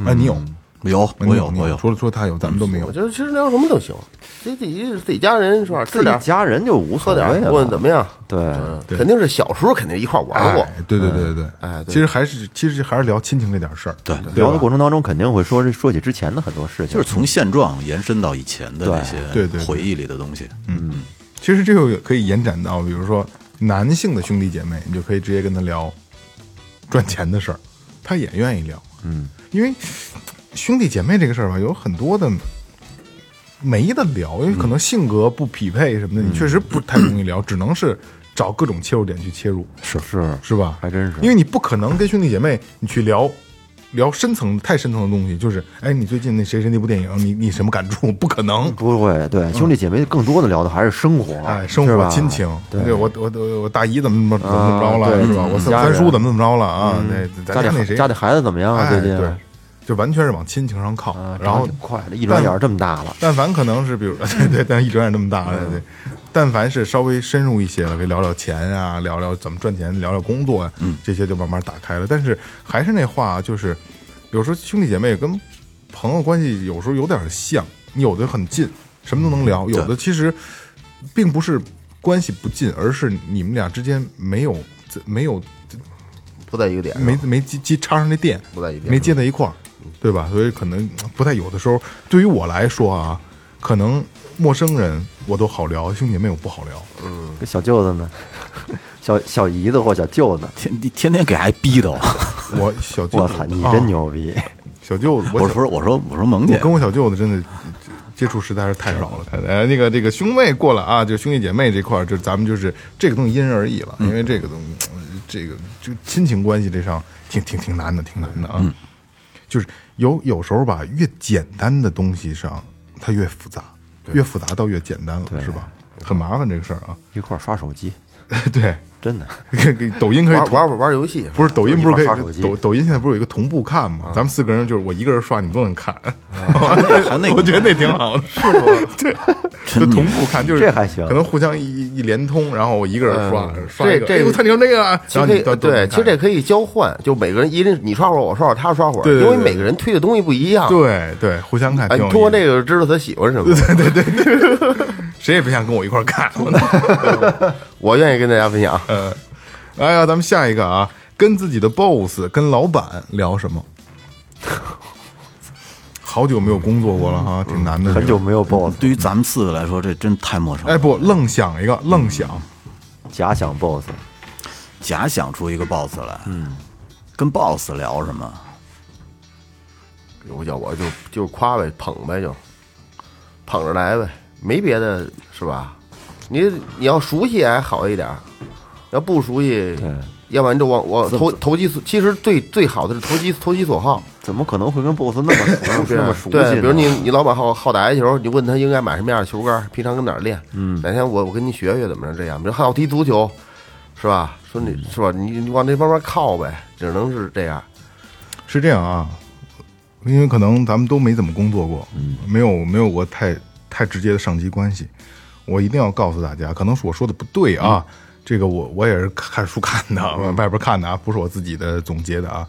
啊，你有？有我有我有，除了除了他有，咱们都没有我。觉得其实聊什么都行，自己自己家人是吧？自己家人就无所谓了。问问怎么样？对，嗯肯定是小时候肯定一块玩过哎，对对对对对，哎其实还是其实还是聊亲情这点事儿。对聊的过程当中肯定会说说起之前的很多事情，就是从现状延伸到以前的那些对对对回忆里的东西。嗯其实这个可以延展到，比如说男性的兄弟姐妹，你就可以直接跟他聊赚钱的事儿，他也愿意聊。嗯，因为兄弟姐妹这个事儿吧，有很多的没得聊，因为可能性格不匹配什么的，你确实不太容易聊，只能是找各种切入点去切入，是是是吧？还真是因为你不可能跟兄弟姐妹你去聊。聊深层太深层的东西，就是哎，你最近那谁谁那部电影，你你什么感触？不可能，不会，对兄弟姐妹更多的聊的还是生活，哎，生活亲情，对，我我我我大姨怎么怎么怎么着了，是吧？我三叔怎么怎么着了啊？对，家里那谁家里孩子怎么样啊？哎最近对，就完全是往亲情上靠啊，，然后快的，一转眼儿这么大了，但凡可能是比如 对对，但一转眼这么大了，对。但凡是稍微深入一些了，可以聊聊钱啊，聊聊怎么赚钱，聊聊工作啊，这些就慢慢打开了。但是还是那话，就是有时候兄弟姐妹跟朋友关系有时候有点像，有的很近，什么都能聊；有的其实并不是关系不近，而是你们俩之间没有没有不在一个点，没没接接插上那电，不在一边没接在一块儿，对吧？所以可能不太有的时候，对于我来说啊，可能陌生人我都好聊，兄弟姐妹我不好聊。嗯小舅子呢，小小姨子或小舅子，天天天给挨逼的，我小舅，我操，你啊真牛逼！小舅子，小我说我说我说萌姐我跟我小舅子真的接触实在是太少了。呃，那个这个兄妹过了啊，就兄弟姐妹这块儿，就咱们就是这个东西因人而异了，因为这个东西，呃这个就亲情关系这上挺挺挺难的，挺难的啊。就是有有时候吧，越简单的东西上它越复杂，越复杂到越简单了，是吧？很麻烦这个事儿啊。一块儿刷手机，对，真的，给 给抖音可以玩玩玩玩游戏，不是抖音不是可以抖抖音现在不是有一个同步看吗？咱们四个人就是我一个人刷，你都能看。我觉得那挺好的，是吗？对，就同步看，就是这还行可能互相一一连通，然后我一个人刷嗯刷一个。这这哎我操，你说那个啊，其实可以对，其实这可以交换，就每个人一人你刷会儿，我刷会儿，他刷会儿，对对对因为每个人推的东西不一样。对对互相看，通过这个知道他喜欢什么。谁也别想跟我一块儿看。我愿意跟大家分享。嗯，哎呀，咱们下一个啊，跟自己的 boss、跟老板聊什么？好久没有工作过了哈，挺难的。很久没有 boss，对于咱们四个来说，这真太陌生了。哎，不，愣想一个，愣想。假想 boss，假想出一个 boss 来，嗯，跟 boss 聊什么？我叫我就就夸呗，捧呗，就捧着来呗，没别的，是吧？你你要熟悉还好一点儿，要不熟悉，对，要不然就往往投投其所，其实最最好的是投其投其所好。怎么可能会跟 boss 那么熟那么熟悉对，比如你你老板好好打台球，你问他应该买什么样的球杆，平常跟哪儿练？嗯，哪天我我跟你学学怎么着这样？比如好踢足球，是吧？说你是吧？你你往这方面靠呗，只能是这样。是这样啊，因为可能咱们都没怎么工作过，没有没有过太太直接的上级关系，我一定要告诉大家，可能是我说的不对啊，这个我我也是看书看的，外边看的啊，不是我自己的总结的啊。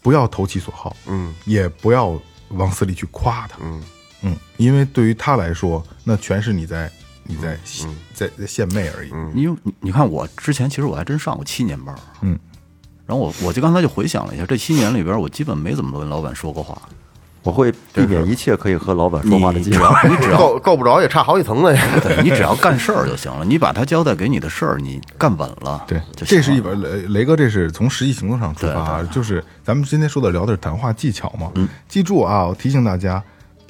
不要投其所好，嗯，也不要往死里去夸他，嗯。嗯，因为对于他来说，那全是你在你在嗯在在献媚而已，因为你你看我之前其实我还真上过七年班，嗯，然后我我就刚才就回想了一下，这七年里边我基本没怎么跟老板说过话，我会避免一切可以和老板说话的机只会。要 你只要够够不着也差好几层呢。对你只要干事儿就行了，你把他交代给你的事儿你干稳了，对，这是一本雷雷哥，这是从实际行动上出发，就是咱们今天说的聊的是谈话技巧嘛。嗯，记住啊，我提醒大家，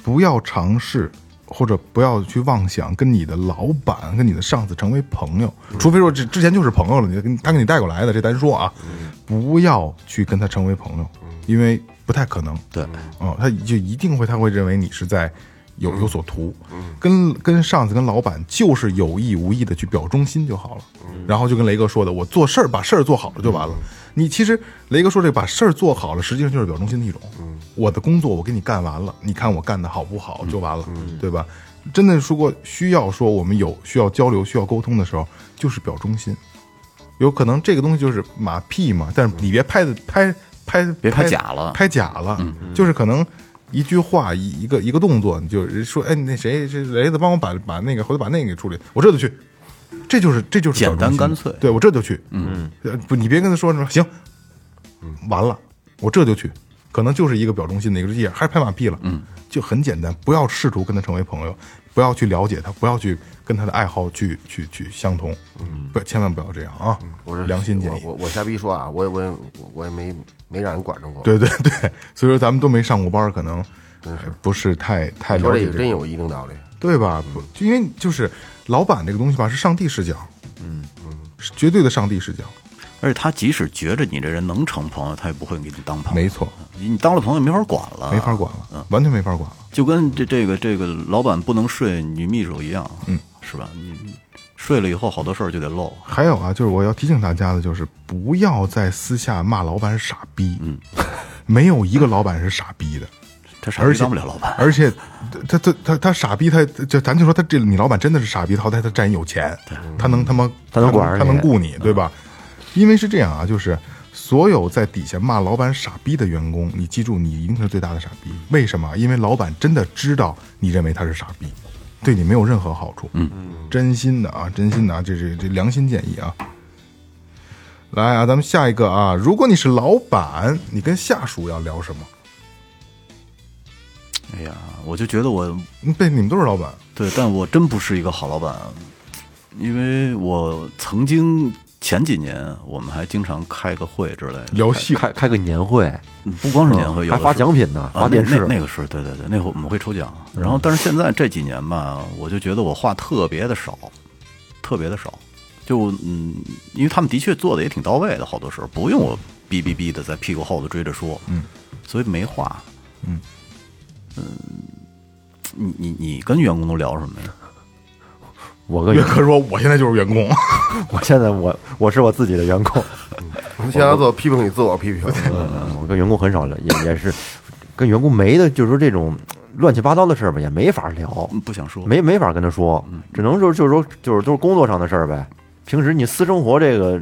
不要尝试或者不要去妄想跟你的老板、跟你的上司成为朋友，除非说这之前就是朋友了，你他给你带过来的，这单说啊，不要去跟他成为朋友，因为不太可能。对，嗯，他就一定会，他会认为你是在有有所图，跟跟上司、跟老板就是有意无意的去表忠心就好了。然后就跟雷哥说的，我做事儿把事儿做好了就完了。你其实雷哥说这把事儿做好了，实际上就是表忠心的一种。我的工作我给你干完了，你看我干的好不好就完了，对吧？真的说过需要说我们有需要交流、需要沟通的时候，就是表忠心。有可能这个东西就是马屁嘛，但是你别拍的拍拍别拍假了拍假了，就是可能一句话一一个一个动作，你就说，哎，那谁这雷子帮我把把那个回头把那个给处理，我这就去，这就是这就是简单干脆对我这就去，嗯，不，你别跟他说什么行，完了，我这就去，可能就是一个表忠心的一个，也还是拍马屁了，嗯，就很简单，不要试图跟他成为朋友，不要去了解他，不要去跟他的爱好去去去相同，嗯，不，千万不要这样啊，我是良心建议。我我我瞎逼说啊，我也我也我也没没让人管着过。对对对，所以说咱们都没上过班，可能不是太太你说了解个这个真有一定道理。对吧？不，就因为就是老板这个东西吧，是上帝视角，嗯嗯，是绝对的上帝视角，而且他即使觉着你这人能成朋友，他也不会给你当朋友。没错，你当了朋友没法管了，没法管了，完全没法管了。就跟这这个这个老板不能睡女秘书一样，嗯，是吧？你睡了以后，好多事儿就得漏。还有啊，就是我要提醒大家的，就是不要在私下骂老板是傻逼，嗯，没有一个老板是傻逼的。他傻当不了老板，而且他他他他傻逼，他就咱就说他这你老板真的是傻逼，好歹他占你有钱，他能他妈他能管他能雇你，对吧？因为是这样啊，就是所有在底下骂老板傻逼的员工，你记住，你一定是最大的傻逼。为什么？因为老板真的知道你认为他是傻逼，对你没有任何好处。嗯，真心的啊，真心的啊，这是这良心建议啊。来啊，咱们下一个啊，如果你是老板，你跟下属要聊什么？哎呀，我就觉得我嗯对，你们都是老板，对，但我真不是一个好老板，因为我曾经前几年我们还经常开个会之类的，聊戏开开个年会，嗯不光是年会，有还发奖品呢，发电视那。那个是对对对，那会我们会抽奖。然后，但是现在这几年吧，我就觉得我话特别的少，特别的少。就嗯，因为他们的确做的也挺到位的，好多时候不用我哔哔哔的在屁股后头追着说，嗯，所以没话。嗯嗯，你你你跟员工都聊什么呀？我跟岳哥说：“我现在就是员工，我现在我我是我自己的员工，现在做批评你自我批评，嗯，我跟员工很少聊，也也是跟员工没的，就是说这种乱七八糟的事儿吧，也没法聊，嗯不想说，没没法跟他说，只能说就是说就是都是工作上的事儿呗。平时你私生活这个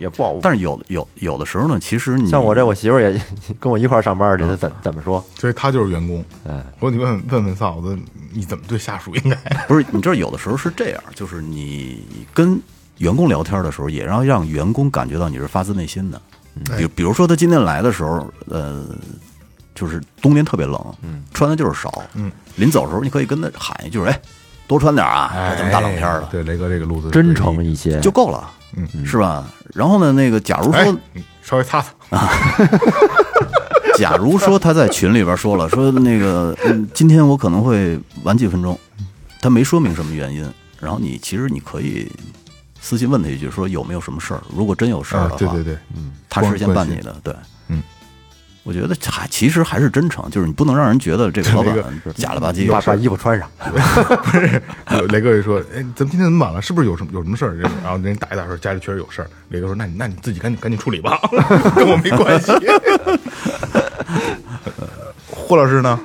也不好，但是有有有的时候呢，其实你像我这我媳妇儿也跟我一块儿上班去，她怎怎么说？所以他就是员工。哎，我说你问问问问嫂子，你怎么对下属应该？不是，你知道有的时候是这样，就是你跟员工聊天的时候，也要让员工感觉到你是发自内心的。比比如说他今天来的时候，呃，就是冬天特别冷，嗯穿的就是少，嗯，临走的时候你可以跟他喊一句，哎，多穿点啊，这么大冷天儿的，对雷哥这个路子真诚一些，就够了，嗯是吧？然后呢，那个假如哎说，稍微擦擦啊，假如说他在群里边说了，说那个，嗯，今天我可能会晚几分钟，他没说明什么原因，然后你其实你可以私信问他一句，说有没有什么事儿？如果真有事儿的话，啊对对对，嗯，他事先办你的，对，嗯，我觉得还其实还是真诚，就是你不能让人觉得这个老板假了吧唧，把把衣服穿上，不是雷哥就说：“哎，咱们今天怎么晚了？是不是有什么有什么事儿？”然后人家打一打说家里确实有事儿。雷哥说：“那你那你自己赶紧赶紧处理吧，跟我没关系。”霍老师呢？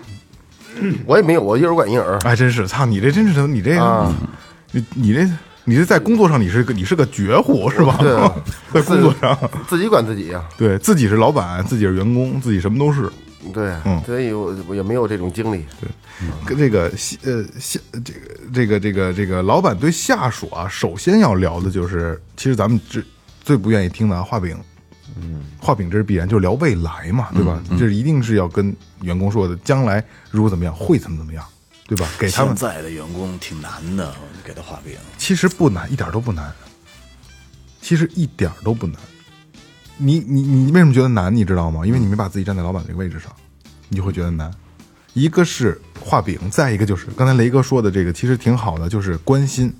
我也没有，我一人管一人。哎，真是，操你这真是你这啊你你这你是在工作上你是个你是个绝户是吧？对 在工作上，自己管自己呀，对自己是老板，自己是员工，自己什么都是。对嗯，所以我我也没有这种经历。对跟这个下呃下这个这个这个这个老板对下属啊，首先要聊的就是，其实咱们最最不愿意听的啊画饼，嗯，画饼这是必然，就是聊未来嘛，对吧？这一定是要跟员工说的，将来如果怎么样，会怎么怎么样，对吧？给他们现在的员工挺难的，给他画饼。其实不难，一点都不难。其实一点都不难。你你你为什么觉得难？你知道吗？因为你没把自己站在老板这个位置上，你就会觉得难。一个是画饼，再一个就是刚才雷哥说的这个，其实挺好的，就是关心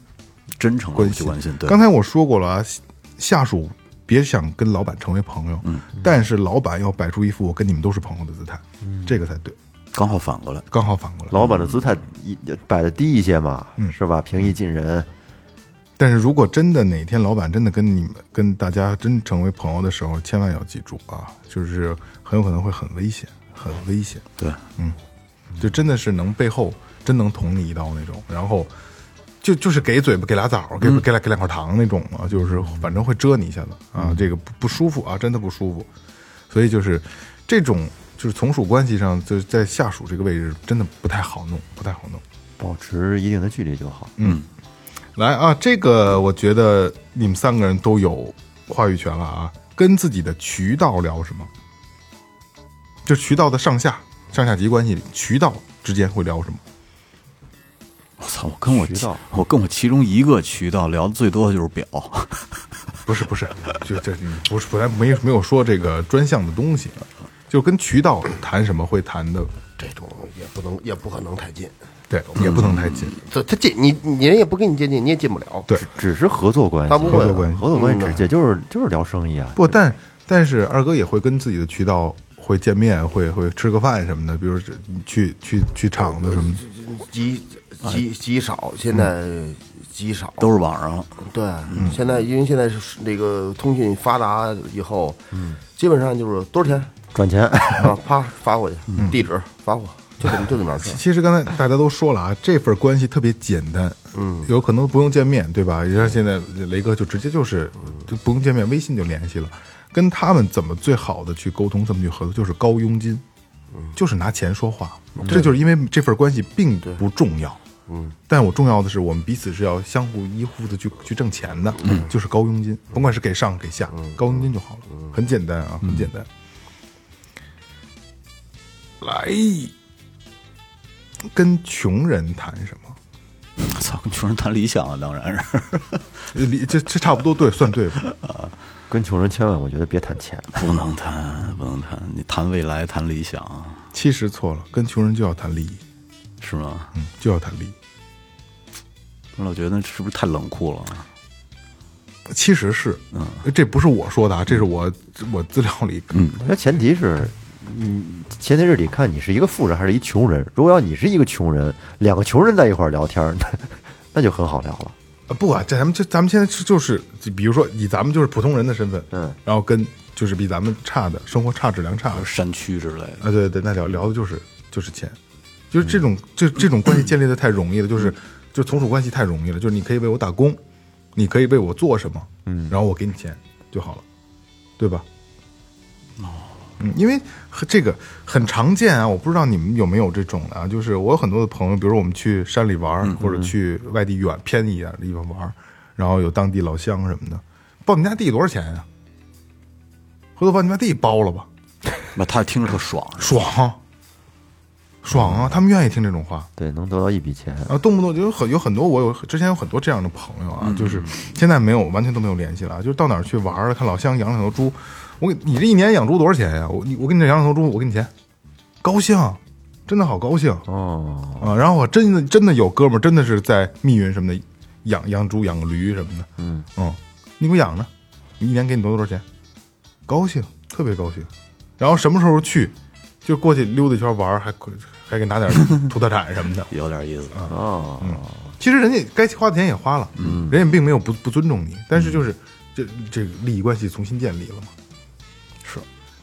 真诚关心。关心，对，刚才我说过了啊，下属别想跟老板成为朋友，嗯，但是老板要摆出一副我跟你们都是朋友的姿态，这个才对，刚好反过来，刚好反过来。老板的姿态一摆的低一些嘛，是吧？平易近人。但是如果真的哪天老板真的跟你们跟大家真成为朋友的时候，千万要记住啊，就是很有可能会很危险，很危险。对，嗯就真的是能背后真能捅你一刀那种，然后就就是给嘴巴给俩枣，给给俩给两块糖那种啊，就是反正会蛰你一下子啊，这个不不舒服啊，真的不舒服。所以就是这种就是从属关系上，就是在下属这个位置真的不太好弄，不太好弄。保持一定的距离就好。嗯来啊，这个我觉得你们三个人都有话语权了啊。跟自己的渠道聊什么？就渠道的上下上下级关系里，渠道之间会聊什么？我操！我跟我渠道我跟我其中一个渠道聊的最多的就是表，不是不是，就这不是本来没没有说这个专项的东西，就跟渠道谈什么会谈的，这种也不能，也不可能太近。对，也不能太近。这他近，你你人也不跟你接近，你也进不了。对，只是合作关系，他不会合作关系合作关系直接就是就是聊生意啊。不，但但是二哥也会跟自己的渠道会见面，会会吃个饭什么的，比如是去去去厂子什么的。极极极少，现在极少。都是网上。对，现在因为现在是那个通讯发达以后，嗯，基本上就是多少钱赚钱，啊，啪发过去，地址发过，就这么就这么点事儿。其实刚才大家都说了啊，这份关系特别简单，嗯，有可能不用见面，对吧？你看现在雷哥就直接就是就不用见面，微信就联系了。跟他们怎么最好的去沟通，怎么去合作，就是高佣金，就是拿钱说话。这就是因为这份关系并不重要，嗯，但我重要的是我们彼此是要相互依附的去去挣钱的，就是高佣金，甭管是给上给下，高佣金就好了，很简单啊，很简单。来，跟穷人谈什么？我操，跟穷人谈理想啊，当然是。呃理这这差不多对，算对吧？跟穷人千万我觉得别谈钱，不能谈，不能谈。你谈未来，谈理想，其实错了，跟穷人就要谈利益，是吗？嗯，就要谈利益。我老觉得是不是太冷酷了？其实是，嗯，这不是我说的啊，这是我我资料里，嗯，那前提是，嗯，前提是得看你是一个富人还是一穷人。如果要你是一个穷人，两个穷人在一块儿聊天儿，那那就很好聊了。不啊，这咱们这咱们现在是就是，比如说以咱们就是普通人的身份，嗯，然后跟就是比咱们差的生活差质量差的山区之类的，啊，对对，那聊聊的就是就是钱，就是这种这这种关系建立的太容易了，就是就从属关系太容易了，就是你可以为我打工，你可以为我做什么，嗯，然后我给你钱就好了，对吧？哦，嗯，因为这个很常见啊，我不知道你们有没有这种的啊，就是我有很多的朋友，比如说我们去山里玩儿，或者去外地远偏一点的地方玩，然后有当地老乡什么的，报你们家地多少钱呀、回头把你家地包了吧，那他听着特爽。爽，爽啊！他们愿意听这种话，对，能得到一笔钱，然后动不动就有很有很多，我有之前有很多这样的朋友啊，就是现在没有完全都没有联系了啊，就是到哪儿去玩看老乡养两头猪，我给你这一年养猪多少钱呀？我你我给你这养两头猪，我给你钱，高兴，真的好高兴哦，啊！然后我真的真的有哥们儿，真的是在密云什么的养养猪、养个驴什么的，嗯你给我养着，你一年给你多多少钱？高兴，特别高兴。然后什么时候去，就过去溜达一圈玩儿，还还给拿点 土特产什么的。有点意思啊，哦，其实人家该花的钱也花了，嗯，人家并没有不不尊重你，但是就是这这个利益关系重新建立了嘛。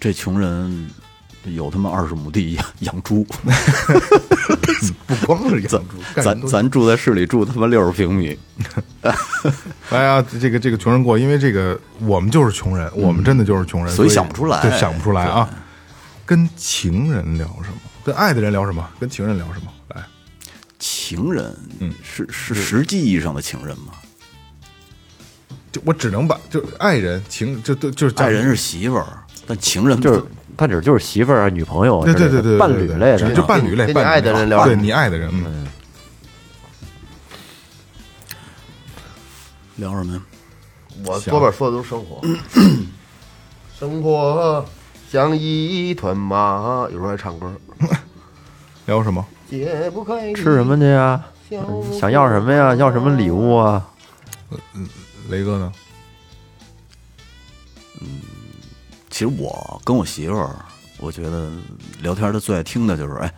是这穷人有他妈二十亩地养养猪，不光是养猪，咱咱住在市里住他妈六十平米，哎呀，这个这个穷人过，因为这个我们就是穷人，我们真的就是穷人，所以想不出来对，想不出来啊。跟情人聊什么？跟爱的人聊什么？跟情人聊什么？来，情人，嗯，是是实际意义上的情人吗？就我只能把就爱人情就就就是爱人是媳妇儿，但情人就是他指就是媳妇儿啊、女朋友啊对对对对，伴对对侣类的就就伴侣类，跟你伴爱的人聊对你爱的人，嗯，聊什么呀？我多半说的都是生活，生活像一团麻，有时候还唱歌，聊什么？解不开吃什么去呀？想要什么呀？要什么礼物啊？雷哥呢？其实我跟我媳妇儿，我觉得聊天，她最爱听的就是，哎，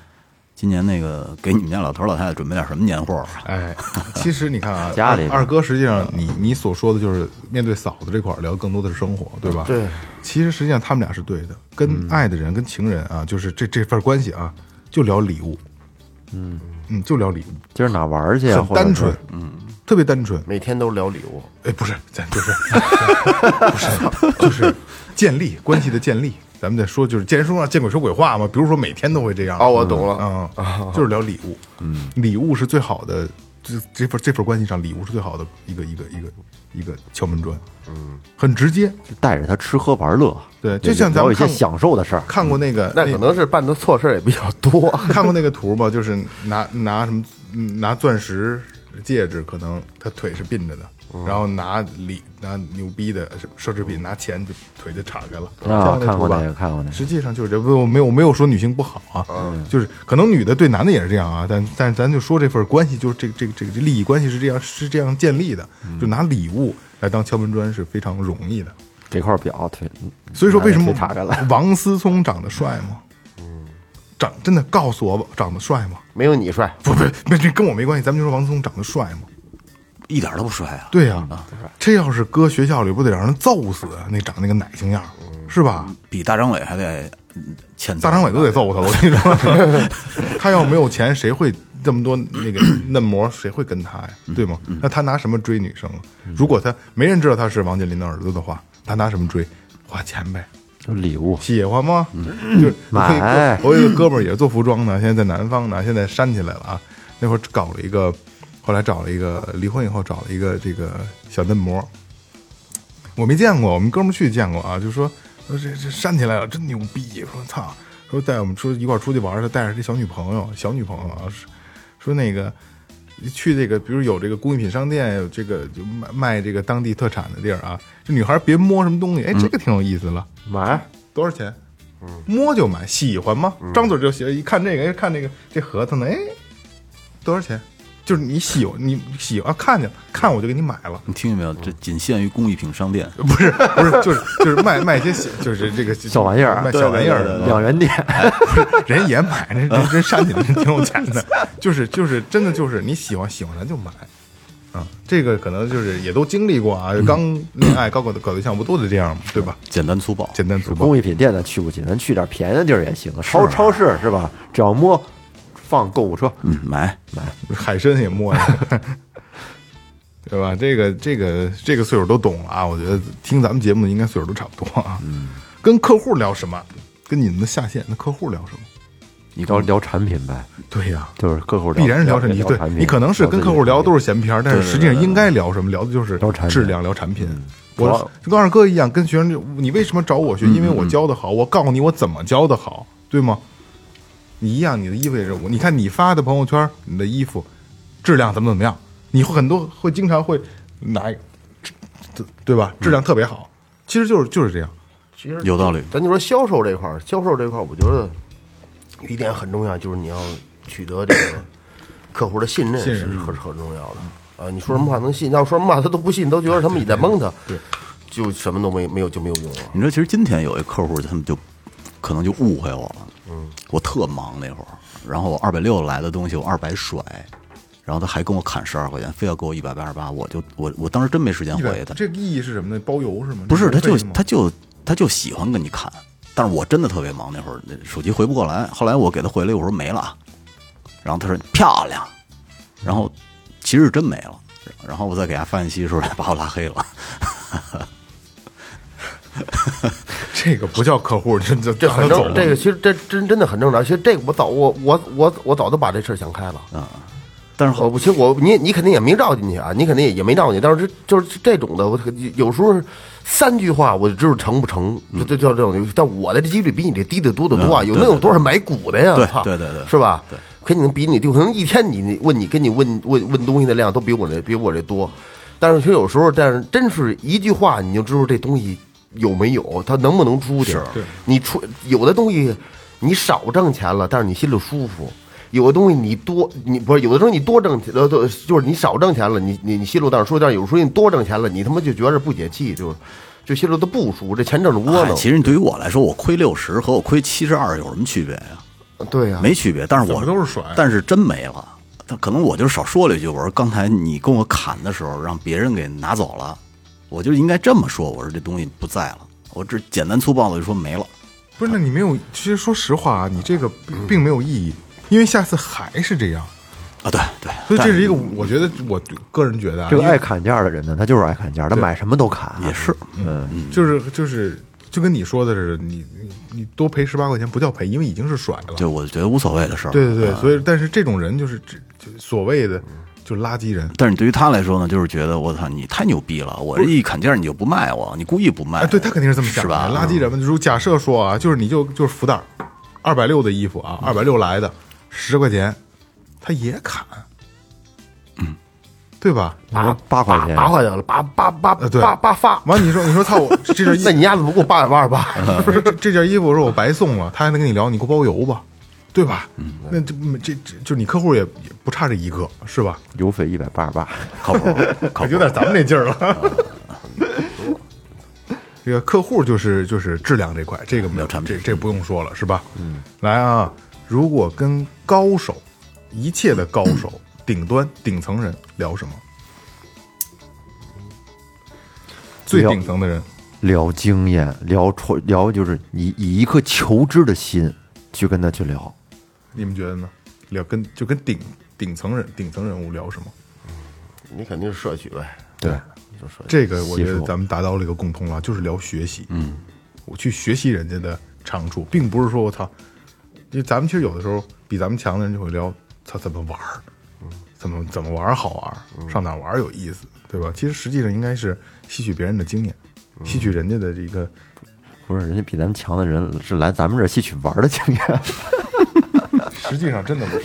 今年那个给你们家老头老太太准备点什么年货啊？哎，其实你看啊，家里二二哥实际上你你所说的就是面对嫂子这块聊，更多的是生活，对吧？对。其实实际上他们俩是对的，跟爱的人、跟情人啊，就是这这份关系啊，就聊礼物。嗯嗯，就聊礼物，今儿哪玩去啊？或者是很单纯，嗯，特别单纯。每天都聊礼物，哎，不是，咱就是 不是，就是建立关系的建立。咱们再说，就是见人说话见鬼说鬼话嘛。比如说每天都会这样。哦，我懂了，嗯，就是聊礼物。嗯，礼物是最好的，这这份这份关系上，礼物是最好的一个一个一个一个敲门砖。嗯，很直接。带着他吃喝玩乐，对就像咱们聊一些享受的事儿。看过那个那可能是办的错事儿也比较多。看过那个图吗？就是拿拿什么嗯拿钻石戒指，可能他腿是并着的，然后拿礼拿牛逼的奢侈品，拿钱就腿就岔开了。啊，看图吧看过那个，看过那个。实际上就是这，不我没有没有说女性不好啊，就是可能女的对男的也是这样啊，但但咱就说这份关系，就是这个这个这个这利益关系是这样是这样建立的，就拿礼物来当敲门砖是非常容易的。这块表腿，所以说为什么？王思聪长得帅吗？长真的告诉我长得帅吗？没有你帅，不不不，这跟我没关系，咱们就说王思聪长得帅吗？一点都不帅啊！对呀、这要是搁学校里，不得让人揍死啊？那长那个奶型样，是吧？比大张伟还得嗯欠揍大张伟都得揍他，我跟你说，他要没有钱，谁会这么多那个 嫩模？谁会跟他呀？对吗？那他拿什么追女生啊？如果他没人知道他是王健林的儿子的话，他拿什么追？花钱呗。就礼物，喜欢吗？就是我可以买我有一个哥们儿也是做服装的，现在在南方呢，现在煽起来了啊。那会儿搞了一个，后来找了一个离婚以后找了一个这个小嫩模，我没见过，我们哥们儿去见过啊，就说说这这煽起来了，真牛逼！说操，说带我们说一块儿出去玩儿，他带着这小女朋友，小女朋友啊，说那个去这个，比如有这个工艺品商店，有这个就卖卖这个当地特产的地儿啊，这女孩别摸什么东西，哎，这个挺有意思了。买多少钱？摸就买，喜欢吗？张嘴就喜欢，一看这个，哎，看这个这核桃呢，哎，多少钱？就是你喜欢，你喜欢看见，看我就给你买了。你听见没有？这仅限于工艺品商店。不是不是，就是就是卖卖一些小，就是这个小玩意儿卖小玩意儿的，两元店，人也买，人人人山里的人挺有钱的，就是就是真的就是你喜欢喜欢咱就买，啊，这个可能就是也都经历过啊，刚恋爱、刚搞搞对象不都得这样吗？对吧？简单粗暴，简单粗暴工，艺品店咱去不起，咱去点便宜的地儿也行。超超市是吧？只要摸，放购物车，嗯，买买海参也摸呀，对吧？这个这个这个岁数都懂了啊，我觉得听咱们节目的应该岁数都差不多啊。嗯跟客户聊什么？跟你们的下线那客户聊什么？你聊聊产品呗，对呀、就是客户必然是聊产产品。对产品你可能是跟客户聊的都是闲篇儿，但是实际上应该聊什么？聊的就是聊产品质量，聊产品。我主要就跟二哥一样，跟学生就你为什么找我学？因为我教的好，我告诉你我怎么教的好，对吗？你一样，你的衣服也是我。你看你发的朋友圈，你的衣服质量怎么怎么样？你会很多会经常会拿对对吧？质量特别好，其实就是就是这样。其实有道理咱就说销售这块儿，销售这块儿，我觉得有一点很重要，就是你要取得这个客户的信任是很很重要的啊。你说什么话能信？要说什么话他都不信，都觉得他们你在蒙他，对，就什么都没没有就没有用了。你说，其实今天有一客户，他们就可能就误会我了。嗯，我特忙那会儿，然后我二百六来的东西，我二百甩，然后他还跟我砍十二块钱，非要给我一百八十八，我就我我当时真没时间回他。这个意义是什么呢？包邮是吗？不是，他就他就他就喜欢跟你砍，但是我真的特别忙那会儿，那手机回不过来。后来我给他回了，我说没了，然后他说漂亮，然后其实是真没了，然后我再给他发信息的时候，他把我拉黑了。这个不叫客户，这这这很正，这个其实这真真的很正常。其实这个我早我我我我早都把这事儿想开了。但是我不，其实我你你肯定也没绕进去啊，你肯定也也没绕进去，但是这就是这种的，我有时候三句话我就知道成不成，就就叫这种。但我的这几率比你这低得多得多啊，嗯有能有多少买股的呀？对操对对对是吧？对，肯定比你就可能一天你你问你跟你问问问东西的量都比我这比我这多，但是其实有时候，但是真是一句话你就知道这东西有没有，他能不能出去。你出有的东西你少挣钱了，但是你心里舒服。有的东西你多，你不是有的时候你多挣钱，呃，就是你少挣钱了，你你你心里当然说，但是有时候你多挣钱了，你他妈就觉着不解气，就是就心里都不舒服，这钱挣着窝哎囊。其实对于我来说，我亏六十和我亏七十二有什么区别呀？对呀、没区别，但是我都是甩但是真没了。但可能我就少说了一句，我说刚才你跟我砍的时候，让别人给拿走了，我就应该这么说。我说这东西不在了，我只简单粗暴的就说没了。不是，那你没有，其实说实话啊，你这个并并没有意义，因为下次还是这样，啊，对对，所以这是一个，我觉得我个人觉得啊，这个爱砍价的人呢，他就是爱砍价，他买什么都砍。也是，嗯，就是就是就跟你说的似的，你你你多赔十八块钱不叫赔，因为已经是甩了。就我觉得无所谓的事儿。对对对，所以但是这种人就是这就所谓的就垃圾人。但是对于他来说呢，就是觉得我操，你太牛逼了！我这一砍价你就不卖我，你故意不卖哎，对他肯定是这么想的，是吧？垃圾人嘛，如果假设说啊，就是你就就是福袋二百六的衣服啊，二百六来的十块钱，他也砍，嗯，对吧？八八块钱，八块钱了，八八八呃，对，八八发。完，你说你说操我这件衣那你丫怎么给我八百八十八？不是这这件衣服，我说我白送了，他还能跟你聊，你给我包邮吧，对吧？嗯那这这这就你客户也也不差这一个，是吧？邮费一百八十八。靠谱，靠谱有。点咱们那劲儿了。这个客户就是就是质量这块，这个没有产品这这不用说了，是吧？嗯，来啊，如果跟高手，一切的高手、顶端顶层人聊什么？最顶层的人，聊经验，聊创，聊就是以以一颗求知的心去跟他去聊。你们觉得呢？聊跟就跟顶顶层人顶层人物聊什么？你肯定是摄取呗。对，这个我觉得咱们达到了一个共通了，就是聊学习。嗯，我去学习人家的长处，并不是说我操，因为咱们其实有的时候比咱们强的人就会聊他怎么玩儿，怎么怎么玩儿好玩儿，上哪玩儿有意思，对吧？其实实际上应该是吸取别人的经验，吸取人家的这个。不是人家比咱们强的人是来咱们这儿吸取玩儿的经验。实际上真的不是，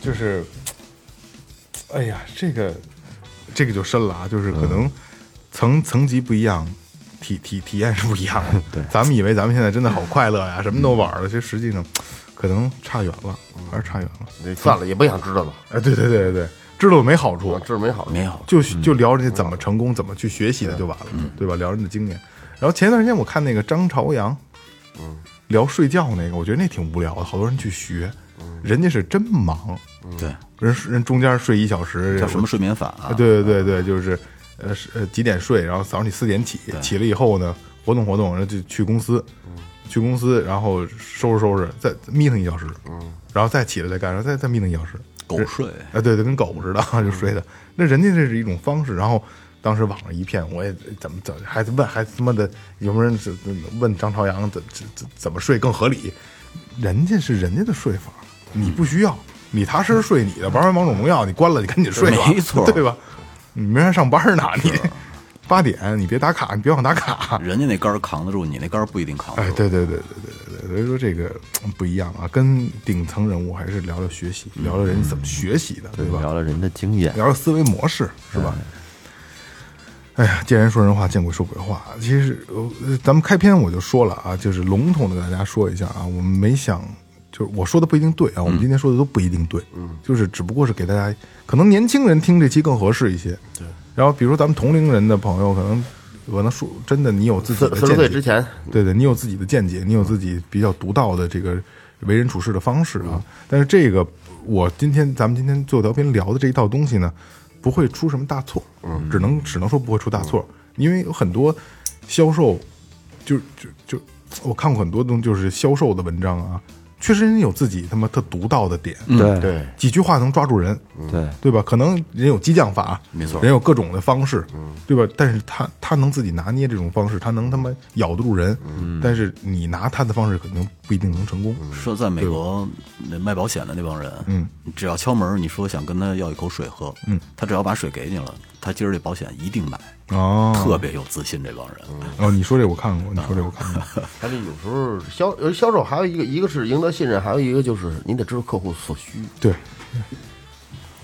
就是，哎呀，这个这个就深了啊，就是可能层层级不一样，体体体验是不一样的。对，咱们以为咱们现在真的好快乐呀，什么都玩了，其实实际上可能差远了，还是差远了。算了，也不想知道了，哎，对对对对对，知道没好处，知道没好处。没有，就就聊人家怎么成功，怎么去学习的就完了，对吧？聊人的经验。然后前段时间我看那个张朝阳，聊睡觉那个，我觉得那挺无聊的，好多人去学，人家是真忙，对，人人中间睡一小时，叫什么睡眠法啊？啊？对对对对，就是呃是呃几点睡，然后早上你四点起，起了以后呢，活动活动，然后就去公司，去公司，然后收拾收拾，再眯腾一小时，然后再起来再干，然后再再眯腾一小时，狗睡。啊，对对，跟狗似的 就睡的。那人家这是一种方式，然后当时网上一片，我也怎么怎么还问还他妈的有没有人是问张朝阳怎怎怎怎么睡更合理？人家是人家的睡法，你不需要，你踏实睡你的，玩完王者荣耀你关了，你赶紧睡吧，没错对吧？你明天上班呢，你八点你别打卡，你别忘打卡。人家那杆儿扛得住，你那杆儿不一定扛得哎，住。对对对对对对对，所以说这个嗯不一样啊，跟顶层人物还是聊聊学习，聊聊人家怎么学习的，对吧？聊聊人的经验。聊聊思维模式，是吧？哎呀，见人说人话，见鬼说鬼话。其实，呃，咱们开篇我就说了啊，就是笼统的跟大家说一下啊，我们没想，就是我说的不一定对啊，我们今天说的都不一定对，嗯，就是只不过是给大家，可能年轻人听这期更合适一些，对。然后，比如说咱们同龄人的朋友，可能可能说真的，你有自己的见解，岁之前，对对，你有自己的见解，你有自己比较独到的这个为人处事的方式啊。但是这个，我今天咱们今天最后调频聊的这一套东西呢，不会出什么大错，嗯，只能只能说不会出大错，因为有很多销售，就就就我看过很多东就是销售的文章啊，确实人有自己他妈特独到的点，对。对，几句话能抓住人，对，对吧？可能人有激将法，没错。人有各种的方式，对吧？但是他他能自己拿捏这种方式，他能他妈咬得住人，但是你拿他的方式可能不一定能成功。说在美国那卖保险的那帮人，嗯，只要敲门，你说想跟他要一口水喝，嗯，他只要把水给你了，他今儿这保险一定买，哦，特别有自信这帮人。哦，你说这我看过，你说这我看过。他这有时候销呃销售还有一个一个是赢得信任，还有一个就是你得知道客户所需，对，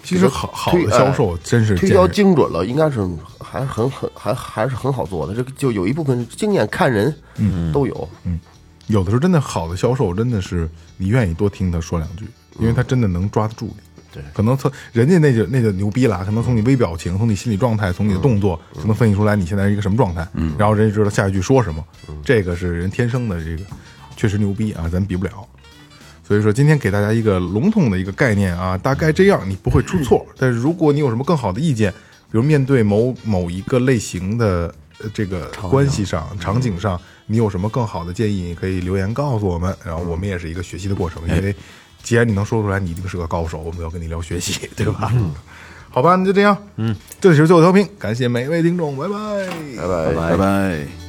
其实好好推的销售真是推销精准了，应该是还是很很还还是很好做的。这个就有一部分经验看人，嗯，都有。嗯有的时候真的好的销售，真的是你愿意多听他说两句，因为他真的能抓得住你。对可能从人家那就那就牛逼了，可能从你微表情、从你心理状态、从你的动作，就能分析出来你现在是一个什么状态。嗯，然后人家知道下一句说什么，这个是人天生的，这个确实牛逼啊，咱比不了。所以说今天给大家一个笼统的一个概念啊，大概这样，你不会出错。但是如果你有什么更好的意见，比如面对某某一个类型的呃这个关系上、场景上，你有什么更好的建议，可以留言告诉我们。然后我们也是一个学习的过程，因为既然你能说出来，你一定是个高手，我们要跟你聊学习，对吧？好吧，那就这样。嗯，这里是最后调频，感谢每一位听众，拜拜。拜拜。拜拜。